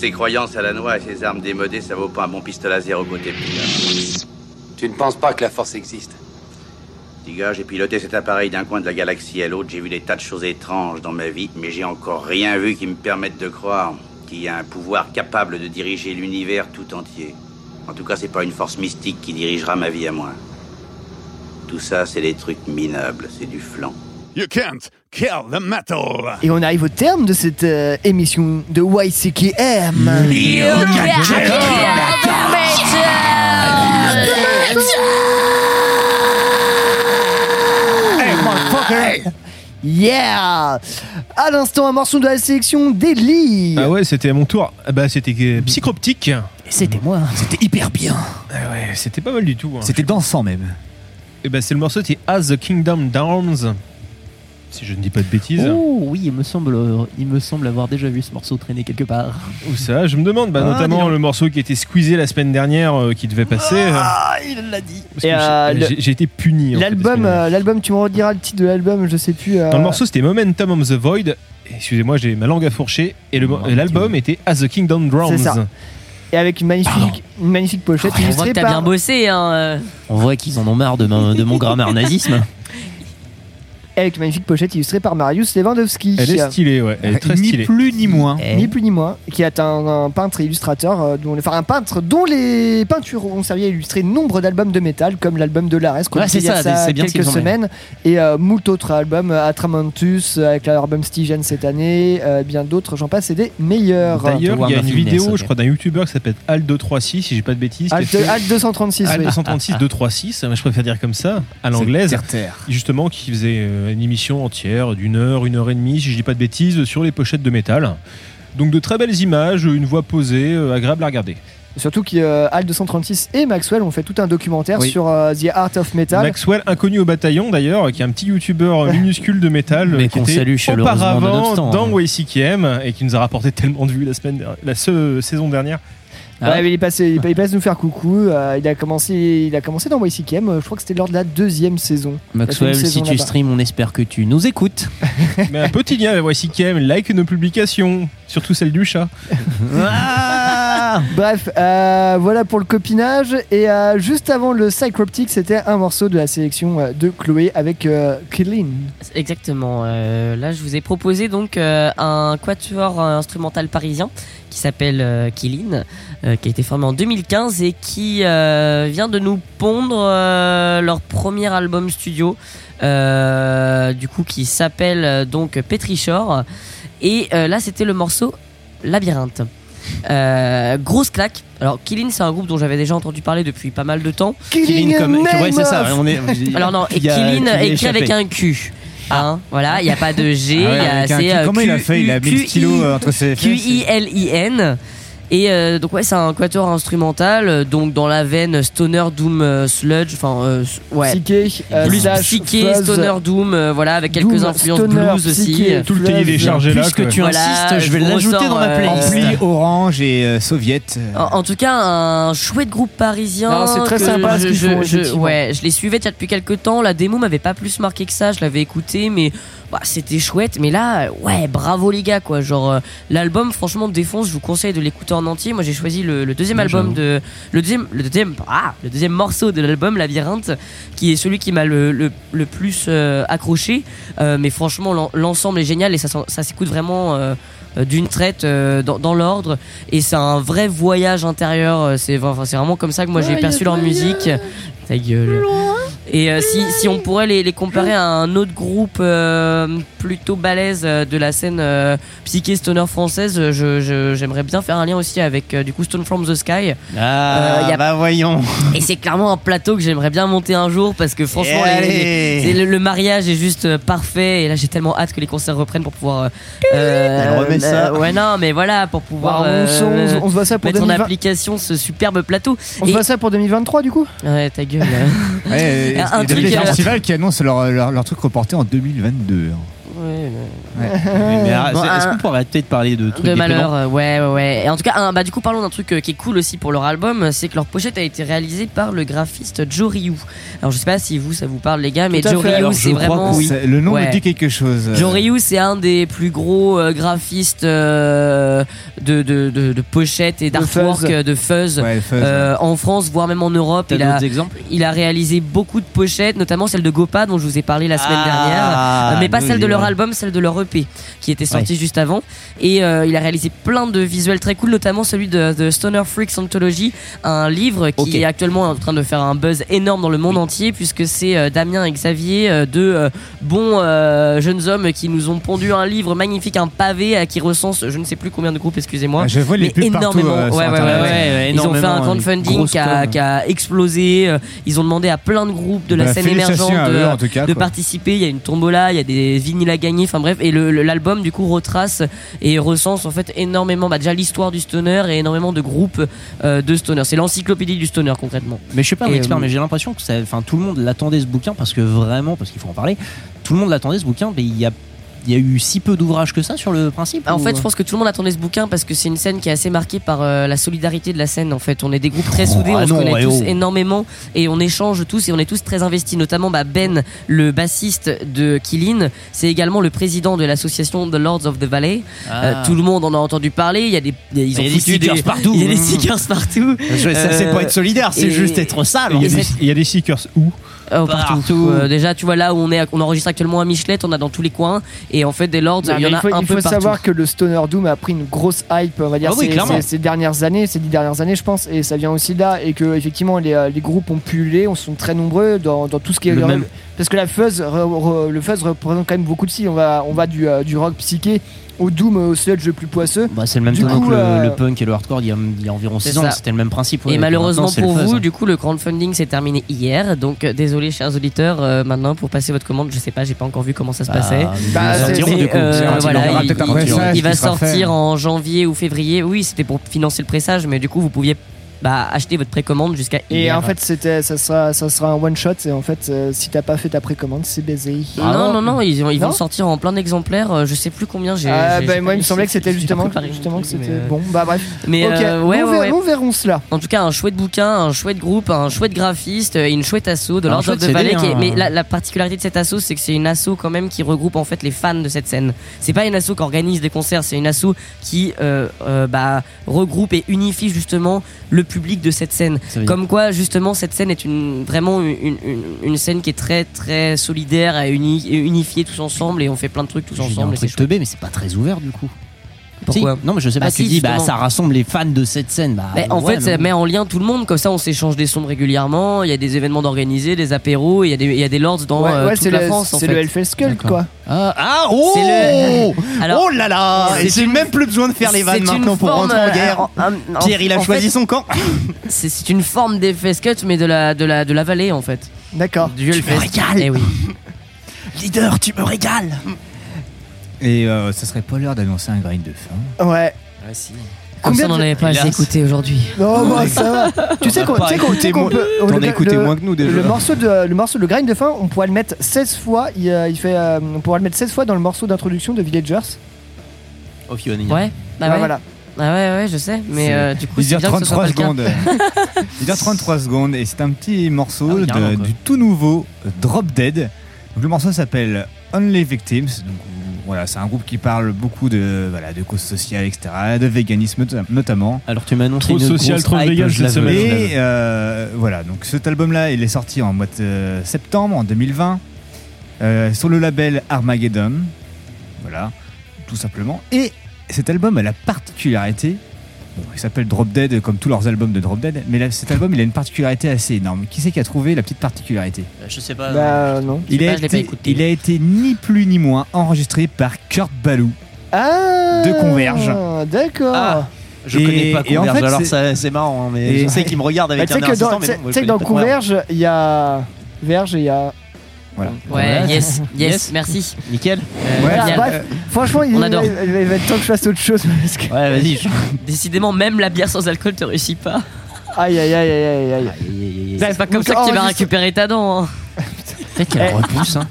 ces croyances à la noix et ces armes démodées, ça vaut pas un bon pistolet à zéro côté. Tu ne penses pas que la force existe? Gars, j'ai piloté cet appareil d'un coin de la galaxie à l'autre, j'ai vu des tas de choses étranges dans ma vie, mais j'ai encore rien vu qui me permette de croire qu'il y a un pouvoir capable de diriger l'univers tout entier. En tout cas, c'est pas une force mystique qui dirigera ma vie à moi. Tout ça, c'est des trucs minables, c'est du flan. You can't kill the metal. Et on arrive au terme de cette euh, émission de YCKM. Yeah À l'instant, un morceau de la sélection d'Eli. Ah ouais, c'était à mon tour. Ah Bah, c'était euh, Psychroptique. C'était moi. C'était hyper bien. Ah ouais, c'était pas mal du tout. hein. C'était dansant même. Et bah, c'est le morceau, c'est As the Kingdom Downs. Si je ne dis pas de bêtises. Oh oui, il me semble, euh, il me semble avoir déjà vu ce morceau traîner quelque part. Où ça Je me demande, bah, Ah, notamment le morceau qui était squeezé la semaine dernière, euh, qui devait passer. Ah, il l'a dit. Parce Et, que euh, j'ai- été puni. en fait, la L'album, euh, l'album, tu me rediras le titre de l'album, je sais plus. euh, Dans le morceau, c'était Momentum of the Void. Excusez-moi, j'ai ma langue à fourcher. Et l'album était As the Kingdom Drowns. Et avec une magnifique, une magnifique pochette On voit que t'as par. bien bossé. Hein. euh. On voit qu'ils en ont marre de, mon- de mon grammaire nazisme. Avec une magnifique pochette illustrée par Marius Lewandowski. Elle est stylée, ouais. Elle est très Ni stylée. plus ni moins. Ni plus ni moins, qui est un, un peintre et illustrateur, euh, dont, enfin un peintre dont les peintures ont servi à illustrer nombre d'albums de métal, comme l'album de Lares, qu'on Ouais, c'est écoutait il y ça, a c'est bien quelques semaines, et euh, moult autres albums, Atramantus, avec l'album Stygian cette année, euh, bien d'autres, j'en passe, et des meilleurs. D'ailleurs, il y a une vidéo, je crois, d'un youtubeur qui s'appelle Al236, si j'ai pas de bêtises. qui a Alt, fait- Alt 236, oui. Al236 236, mais je préfère dire comme ça, à l'anglaise. Justement, qui faisait euh, une émission entière d'une heure, une heure et demie, si je dis pas de bêtises, sur les pochettes de métal. Donc de très belles images, une voix posée, euh, agréable à regarder. Surtout que Alt 236 et Maxwell ont fait tout un documentaire Oui. sur euh, The Art of Metal. Maxwell, inconnu au bataillon d'ailleurs, qui est un petit youtubeur minuscule de métal, Mais qui qu'on était salue chaleureusement auparavant nonobstant, dans hein. YCKM et qui nous a rapporté tellement de vues la semaine, dernière- la saison dernière. Ah Ouais, mais il, est passé, il passe nous faire coucou. euh, il, a commencé, il a commencé dans YCKM, euh, je crois que c'était lors de la deuxième saison. Maxwell, si saison tu là-bas. streams, on espère que tu nous écoutes. Mais un petit lien à YCKM, like nos publications, surtout celle du chat. Bref, euh, voilà pour le copinage. Et euh, juste avant le Psychroptic, c'était un morceau de la sélection de Chloé avec euh, Killin. Exactement. euh, là, je vous ai proposé donc euh, un quatuor instrumental parisien qui s'appelle euh, Killin, euh, qui a été formé en 2015 et qui euh, vient de nous pondre euh, leur premier album studio, euh, du coup qui s'appelle euh, donc Petrichor. Et euh, là, c'était le morceau Labyrinthe. Euh, grosse claque. Alors, Killin, c'est un groupe dont j'avais déjà entendu parler depuis pas mal de temps. Killing comme- ouais, c'est ça, on est- Alors non, et il y a- Killin il y a écrit avec un Q. Hein, voilà, il n'y a pas de G, il Ah ouais, y a un Q. Comment il a Q- fait Il a mis le stylo, entre ses fesses. Q-I-L-I-N. Et euh, donc ouais, c'est un quatuor instrumental, euh, donc dans la veine stoner doom euh, sludge, enfin euh, ouais, Psyché, euh, plus slash, psyché, fuzz. stoner doom, euh, voilà, avec quelques Doom, influences stoner, blues aussi. psyché, Tout le téléchargé là. Puisque tu Voilà, insistes, je vais l'ajouter dans ma playlist. Ampli orange et euh, soviète. En, en tout cas, un chouette groupe parisien. Non, c'est très sympa ce je, qu'ils je- font, je- ouais, je les suivais déjà depuis quelques temps. La démo m'avait pas plus marqué que ça. Je l'avais écouté, mais bah, c'était chouette. Mais là, ouais, bravo les gars, quoi. Genre, euh, l'album, franchement, défonce. Je vous conseille de l'écouter en entier. Moi, j'ai choisi le, le deuxième Ouais, album de, le deuxième, le deuxième, ah, le deuxième morceau de l'album, Labyrinthe, qui est celui qui m'a le, le, le plus euh, accroché. Euh, mais franchement, l'en- l'ensemble est génial et ça, ça s'écoute vraiment. euh, euh, d'une traite euh, dans, dans l'ordre et c'est un vrai voyage intérieur euh, c'est enfin, c'est vraiment comme ça que moi j'ai perçu leur musique ta gueule et euh, si, si on pourrait les, les comparer à un autre groupe euh, plutôt balèze euh, de la scène euh, psyché stoner française euh, je- je- j'aimerais bien faire un lien aussi avec euh, du coup Stone from the Sky Ah, Euh, y a- bah voyons. et c'est clairement un plateau que j'aimerais bien monter un jour parce que franchement, les- les- c'est le, le mariage est juste parfait et là j'ai tellement hâte que les concerts reprennent pour pouvoir. euh, Elle remet ça. ouais, non, mais voilà, pour pouvoir. Bah, on se- on se- on se voit ça pour mettre en 2020. application ce superbe plateau. On se voit ça pour 2023 du coup? Ouais, ta gueule. Hein. Ouais, Un truc, les euh, festivals qui annoncent leur, leur, leur truc reporté en 2022. Ouais, Ouais. Mais, Bon, c'est- Est-ce un- qu'on pourrait peut-être parler de trucs de malheur, euh, ouais, ouais, ouais. Et en tout cas, un- bah, du coup, parlons d'un truc euh, qui est cool aussi pour leur album, c'est que leur pochette a été réalisée par le graphiste Joe Ryu. Alors, je sais pas si vous, ça vous parle, les gars, mais Joe. Ryu, c'est vraiment. C'est- Le nom Ouais. me dit quelque chose. Joe Ryu, c'est un des plus gros euh, graphistes euh, de, de, de, de pochettes et d'artwork fuzz. euh, de fuzz, Ouais, le fuzz, euh, en France, voire même en Europe. Il a, il a réalisé beaucoup de pochettes, notamment celle de Gopa dont je vous ai parlé la semaine Ah, dernière, Euh, mais pas oui, celle de leur ouais. Album, celle de leur EP qui était sorti Ouais. juste avant. Et euh, il a réalisé plein de visuels très cool, notamment celui de, de Stoner Freaks Anthology, un livre qui est actuellement en train de faire un buzz énorme dans le monde entier, puisque c'est euh, Damien et Xavier, euh, deux euh, bons euh, jeunes hommes qui nous ont pondu un livre magnifique, un pavé euh, qui recense je ne sais plus combien de groupes, excusez-moi. Ah, je vois les mais pubs partout, énormément. euh, sur ouais, ouais, Internet. ouais, ouais. Ouais, Ils ont fait un crowdfunding qui a, explosé. Ils ont demandé à plein de groupes de la Bah, scène émergente de, cas, participer. Il y a une tombola, il y a des vinyles gagner. Enfin bref, et le- le- l'album du coup retrace et recense en fait énormément, bah, déjà l'histoire du stoner et énormément de groupes euh, de stoner. C'est l'encyclopédie du stoner concrètement. Mais je suis pas un expert, euh, mais j'ai l'impression que ça, enfin, tout le monde l'attendait ce bouquin parce que vraiment, parce qu'il faut en parler, tout le monde l'attendait ce bouquin, mais il y a, y a eu si peu d'ouvrages que ça sur le principe. En ou- fait, je pense que tout le monde attendait ce bouquin parce que c'est une scène qui est assez marquée par euh, la solidarité de la scène. En fait, on est des groupes très soudés, ah on se non, connaît eh tous oh. énormément et on échange tous et on est tous très investis. Notamment bah, Ben, le bassiste de Killin, c'est également le président de l'association The Lords of the Valley. Ah. Euh, tout le monde en a entendu parler. Il y a des, des- ils Il y ont a des stickers partout. Il y a des stickers partout. Je- ça, c'est Euh, pas être solidaire, c'est juste être sale. Il y, a des, cette- il y a des seekers où? Oh, partout. Partout. Euh, déjà, tu vois là où on est, on enregistre actuellement à Michelet, on a dans tous les coins. Et en fait, des Lords, Non, il y en a faut, un il peu faut partout. savoir que le Stoner Doom a pris une grosse hype, on va dire, Ah oui, ces, clairement. ces- ces dernières années, ces dix dernières années, je pense, et ça vient aussi de là, et que effectivement les, euh, les groupes ont pullulé, on sont très nombreux dans, dans tout ce qui est Le même. parce que la fuzz, re- re- le fuzz représente quand même beaucoup de si, on va, on va du, euh, du rock psyché au doom, au sludge le plus poisseux. Bah, c'est le même tonneau que le, euh, le punk et le hardcore il y a, il y a environ C'est 6 ans, c'était le même principe. ouais. Et malheureusement pour fuzz, vous, hein. du coup, le crowdfunding s'est terminé hier. Donc, euh, désolé, chers auditeurs, euh, maintenant pour passer votre commande, je sais pas, j'ai pas encore vu comment ça se Bah, passait. Bah, il, va sortir en janvier ou février. Oui, c'était pour financer le pressage, mais du coup, vous pouviez bah, acheter votre précommande jusqu'à Et hier. en fait, c'était, ça sera, ça sera un one shot. Et en fait, euh, si t'as pas fait ta précommande, c'est baisé. non, non, non, ils, vont- ils vont sortir en plein d'exemplaires. euh, Je sais plus combien j'ai. Ah, j'ai- bah, j'ai moi, pas il me lu, semblait que c'était j'ai justement, pas préparé mon justement que truc, c'était euh, bon. Bah bref. Mais ok, euh, ouais, nous, ouais, ver- ouais. nous verrons cela. En tout cas, un chouette bouquin, un chouette groupe, un chouette graphiste, et une chouette asso de Un Lords of chouette CD, Valley. qui est- hein. Mais la, la particularité de cette asso, c'est que c'est une asso quand même qui regroupe en fait les fans de cette scène. C'est pas une asso qui organise des concerts, c'est une asso qui euh, euh, bah, regroupe et unifie justement le public de cette scène. Comme quoi, justement, cette scène est une, vraiment une, une, une scène qui est très très solidaire et, uni, et unifiée tous ensemble et on fait plein de trucs tous ensemble. c'est mais c'est pas très ouvert du coup. Pourquoi Si. Non, mais je sais Bah pas. tu si, dis, bah, ça rassemble les fans de cette scène. Bah, Mais en ouais, fait, ça met en lien tout le monde, comme ça on s'échange des sons régulièrement, il y a des événements d'organisés, des apéros, il y, a des- il y a des lords dans Ouais, euh, ouais, toute c'est la le, France c'est le Hellfest quoi. Ah, ah, oh C'est le- Alors, Oh là là J'ai une- même plus besoin de faire les vannes maintenant pour forme, rentrer en euh, guerre. en- en- en- Pierre, il a en choisi fait, son camp. C'est une forme d'Hellfest Cut, mais de la, de, la, de la vallée en fait. D'accord. Du Hellfest. régales. Eh oui. Leader, tu me régales Et euh, ça serait pas l'heure d'annoncer un grind de fin. Ouais. Comme ça, Combien on n'en de- avait pas assez Hélas. écouté aujourd'hui. Non, bah, ça va. Tu sais qu'on tu sais qu'on- tu sais écouté qu'on moins- peut. T'en le- as écouté le- moins que nous, déjà. Le morceau de le morceau le grind de fin, on pourrait le mettre 16 fois. Il, euh, il fait, euh, on pourra le mettre 16 fois dans le morceau d'introduction de Villagers. Of you, Ouais, bah Ah, ouais. voilà. Ah ouais, ouais, je sais. Mais C'est- euh, du coup, Il c'est dure bien que ce soit 33 pas le cas. secondes. Il dure 33 secondes et c'est un petit morceau Ah oui, de- carrément, quoi. du tout nouveau euh, Drop Dead. Donc, le morceau s'appelle Only Victims. Donc, voilà, c'est un groupe qui parle beaucoup de, voilà, de causes sociales, etc., de véganisme not- notamment. Alors tu m'as annoncé Trop une social, trop vegan cette semaine. Et euh, voilà, donc cet album-là, il est sorti en mois de euh, septembre, en 2020, euh, sur le label Armageddon. Voilà, tout simplement. Et cet album a la particularité, bon, il s'appelle Drop Dead comme tous leurs albums de Drop Dead, mais là, cet album, il a une particularité assez énorme. Qui c'est qui a trouvé la petite particularité Je sais pas. Bah euh, non. il a, pas, je l'ai pas été, écouté. il a été ni plus ni moins enregistré par Kurt Ballou. Ah. De Converge. D'accord. Ah. Je Et- connais pas en Converge, fait, alors c'est- ça, c'est marrant, hein, mais Et- je sais qu'il me regarde Bah, avec tu un que dans, mais non, moi, que dans Converge, il y a Verge et il y a. Voilà. Ouais, yes, yes, Yes. merci. Nickel. Euh, génial. bref, franchement, il, On adore. il- il va être temps que je fasse autre chose. Parce que... Ouais, vas-y. je- Décidément, même la bière sans alcool te réussit pas. Aïe aïe aïe aïe aïe aïe. C'est pas comme donc, ça que tu vas enregistre- récupérer ta dent. hein. Peut-être qu'elle Eh. repousse. Hein.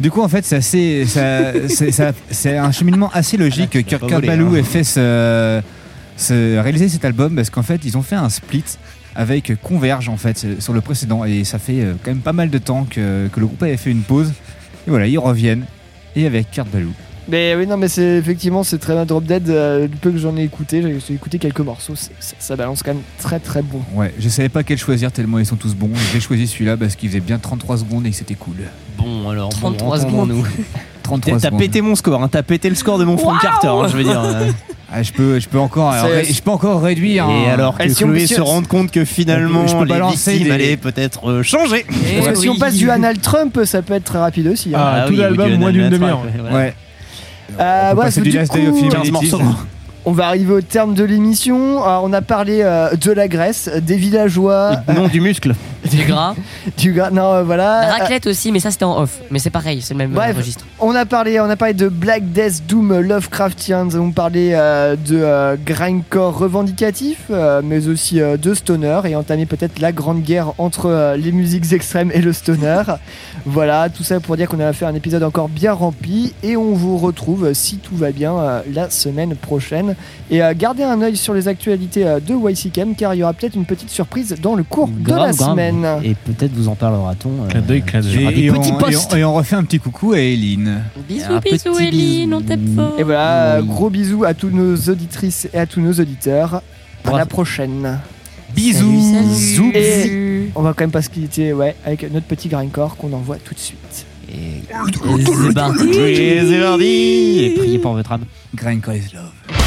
Du coup, en fait, c'est assez, c'est un cheminement assez logique que vas voler, Balou hein. ait fait ce, ce- réaliser cet album parce qu'en fait, ils ont fait un split avec Converge en fait sur le précédent et ça fait euh, quand même pas mal de temps que, que le groupe avait fait une pause et voilà, ils reviennent et avec Kurt Balou. Mais oui, non, mais c'est effectivement, c'est très bien. Drop Dead, euh, du peu que j'en ai écouté, j'ai écouté quelques morceaux, ça, ça balance quand même très très bon. Ouais, je savais pas quel choisir tellement ils sont tous bons. J'ai choisi celui-là parce qu'il faisait bien 33 secondes et que c'était cool. Bon, alors, 33 bon, entendons-nous. 33 T'as pété mon score, hein, t'as pété le score de mon Frank Carter, hein, je veux dire. euh. Ah, je peux, je peux encore, ré- je peux encore réduire. Et hein. alors que Et si Chloé se rende compte que finalement je peux les balancer victimes des- allaient peut-être euh, changer. Eh Parce que si on passe du Anal Trump, ça peut être très rapide aussi. hein. Ah, tout oui, l'album, oui, moins d'une demi-heure. Ouais. Euh, On peut ouais, passer du du coup, of Humanity. 15 morceaux. On va arriver au terme de l'émission. Alors, on a parlé euh, de la Grèce, des villageois. Non, du muscle. Du gras. du gras. Non, euh, voilà. La raclette aussi, mais ça c'était en off. Mais c'est pareil, c'est le même euh, Bref, registre. on a parlé, on a parlé de Black Death, Doom, Lovecraftien, nous avons parlé euh, de euh, grindcore revendicatif, euh, mais aussi euh, de stoner et entamé peut-être la grande guerre entre euh, les musiques extrêmes et le stoner. voilà, tout ça pour dire qu'on a fait un épisode encore bien rempli et on vous retrouve euh, si tout va bien euh, la semaine prochaine. Et euh, gardez un œil sur les actualités euh, de YCKM car il y aura peut-être une petite surprise dans le cours de la Grave, semaine. Et peut-être vous en parlera-t-on. euh, Et, et et on- et on refait un petit coucou à Eileen. Bisous, bisous, Eline, on t'aime fort. Et voilà, Oui. gros bisous à tous nos auditrices et à tous nos auditeurs. À la prochaine. Bisous. Salut, salut. Et on va quand même pas se quitter ouais, avec notre petit grindcore qu'on envoie tout de suite. Et c'est parti. C'est parti. Et priez pour votre âme. Grindcore is love.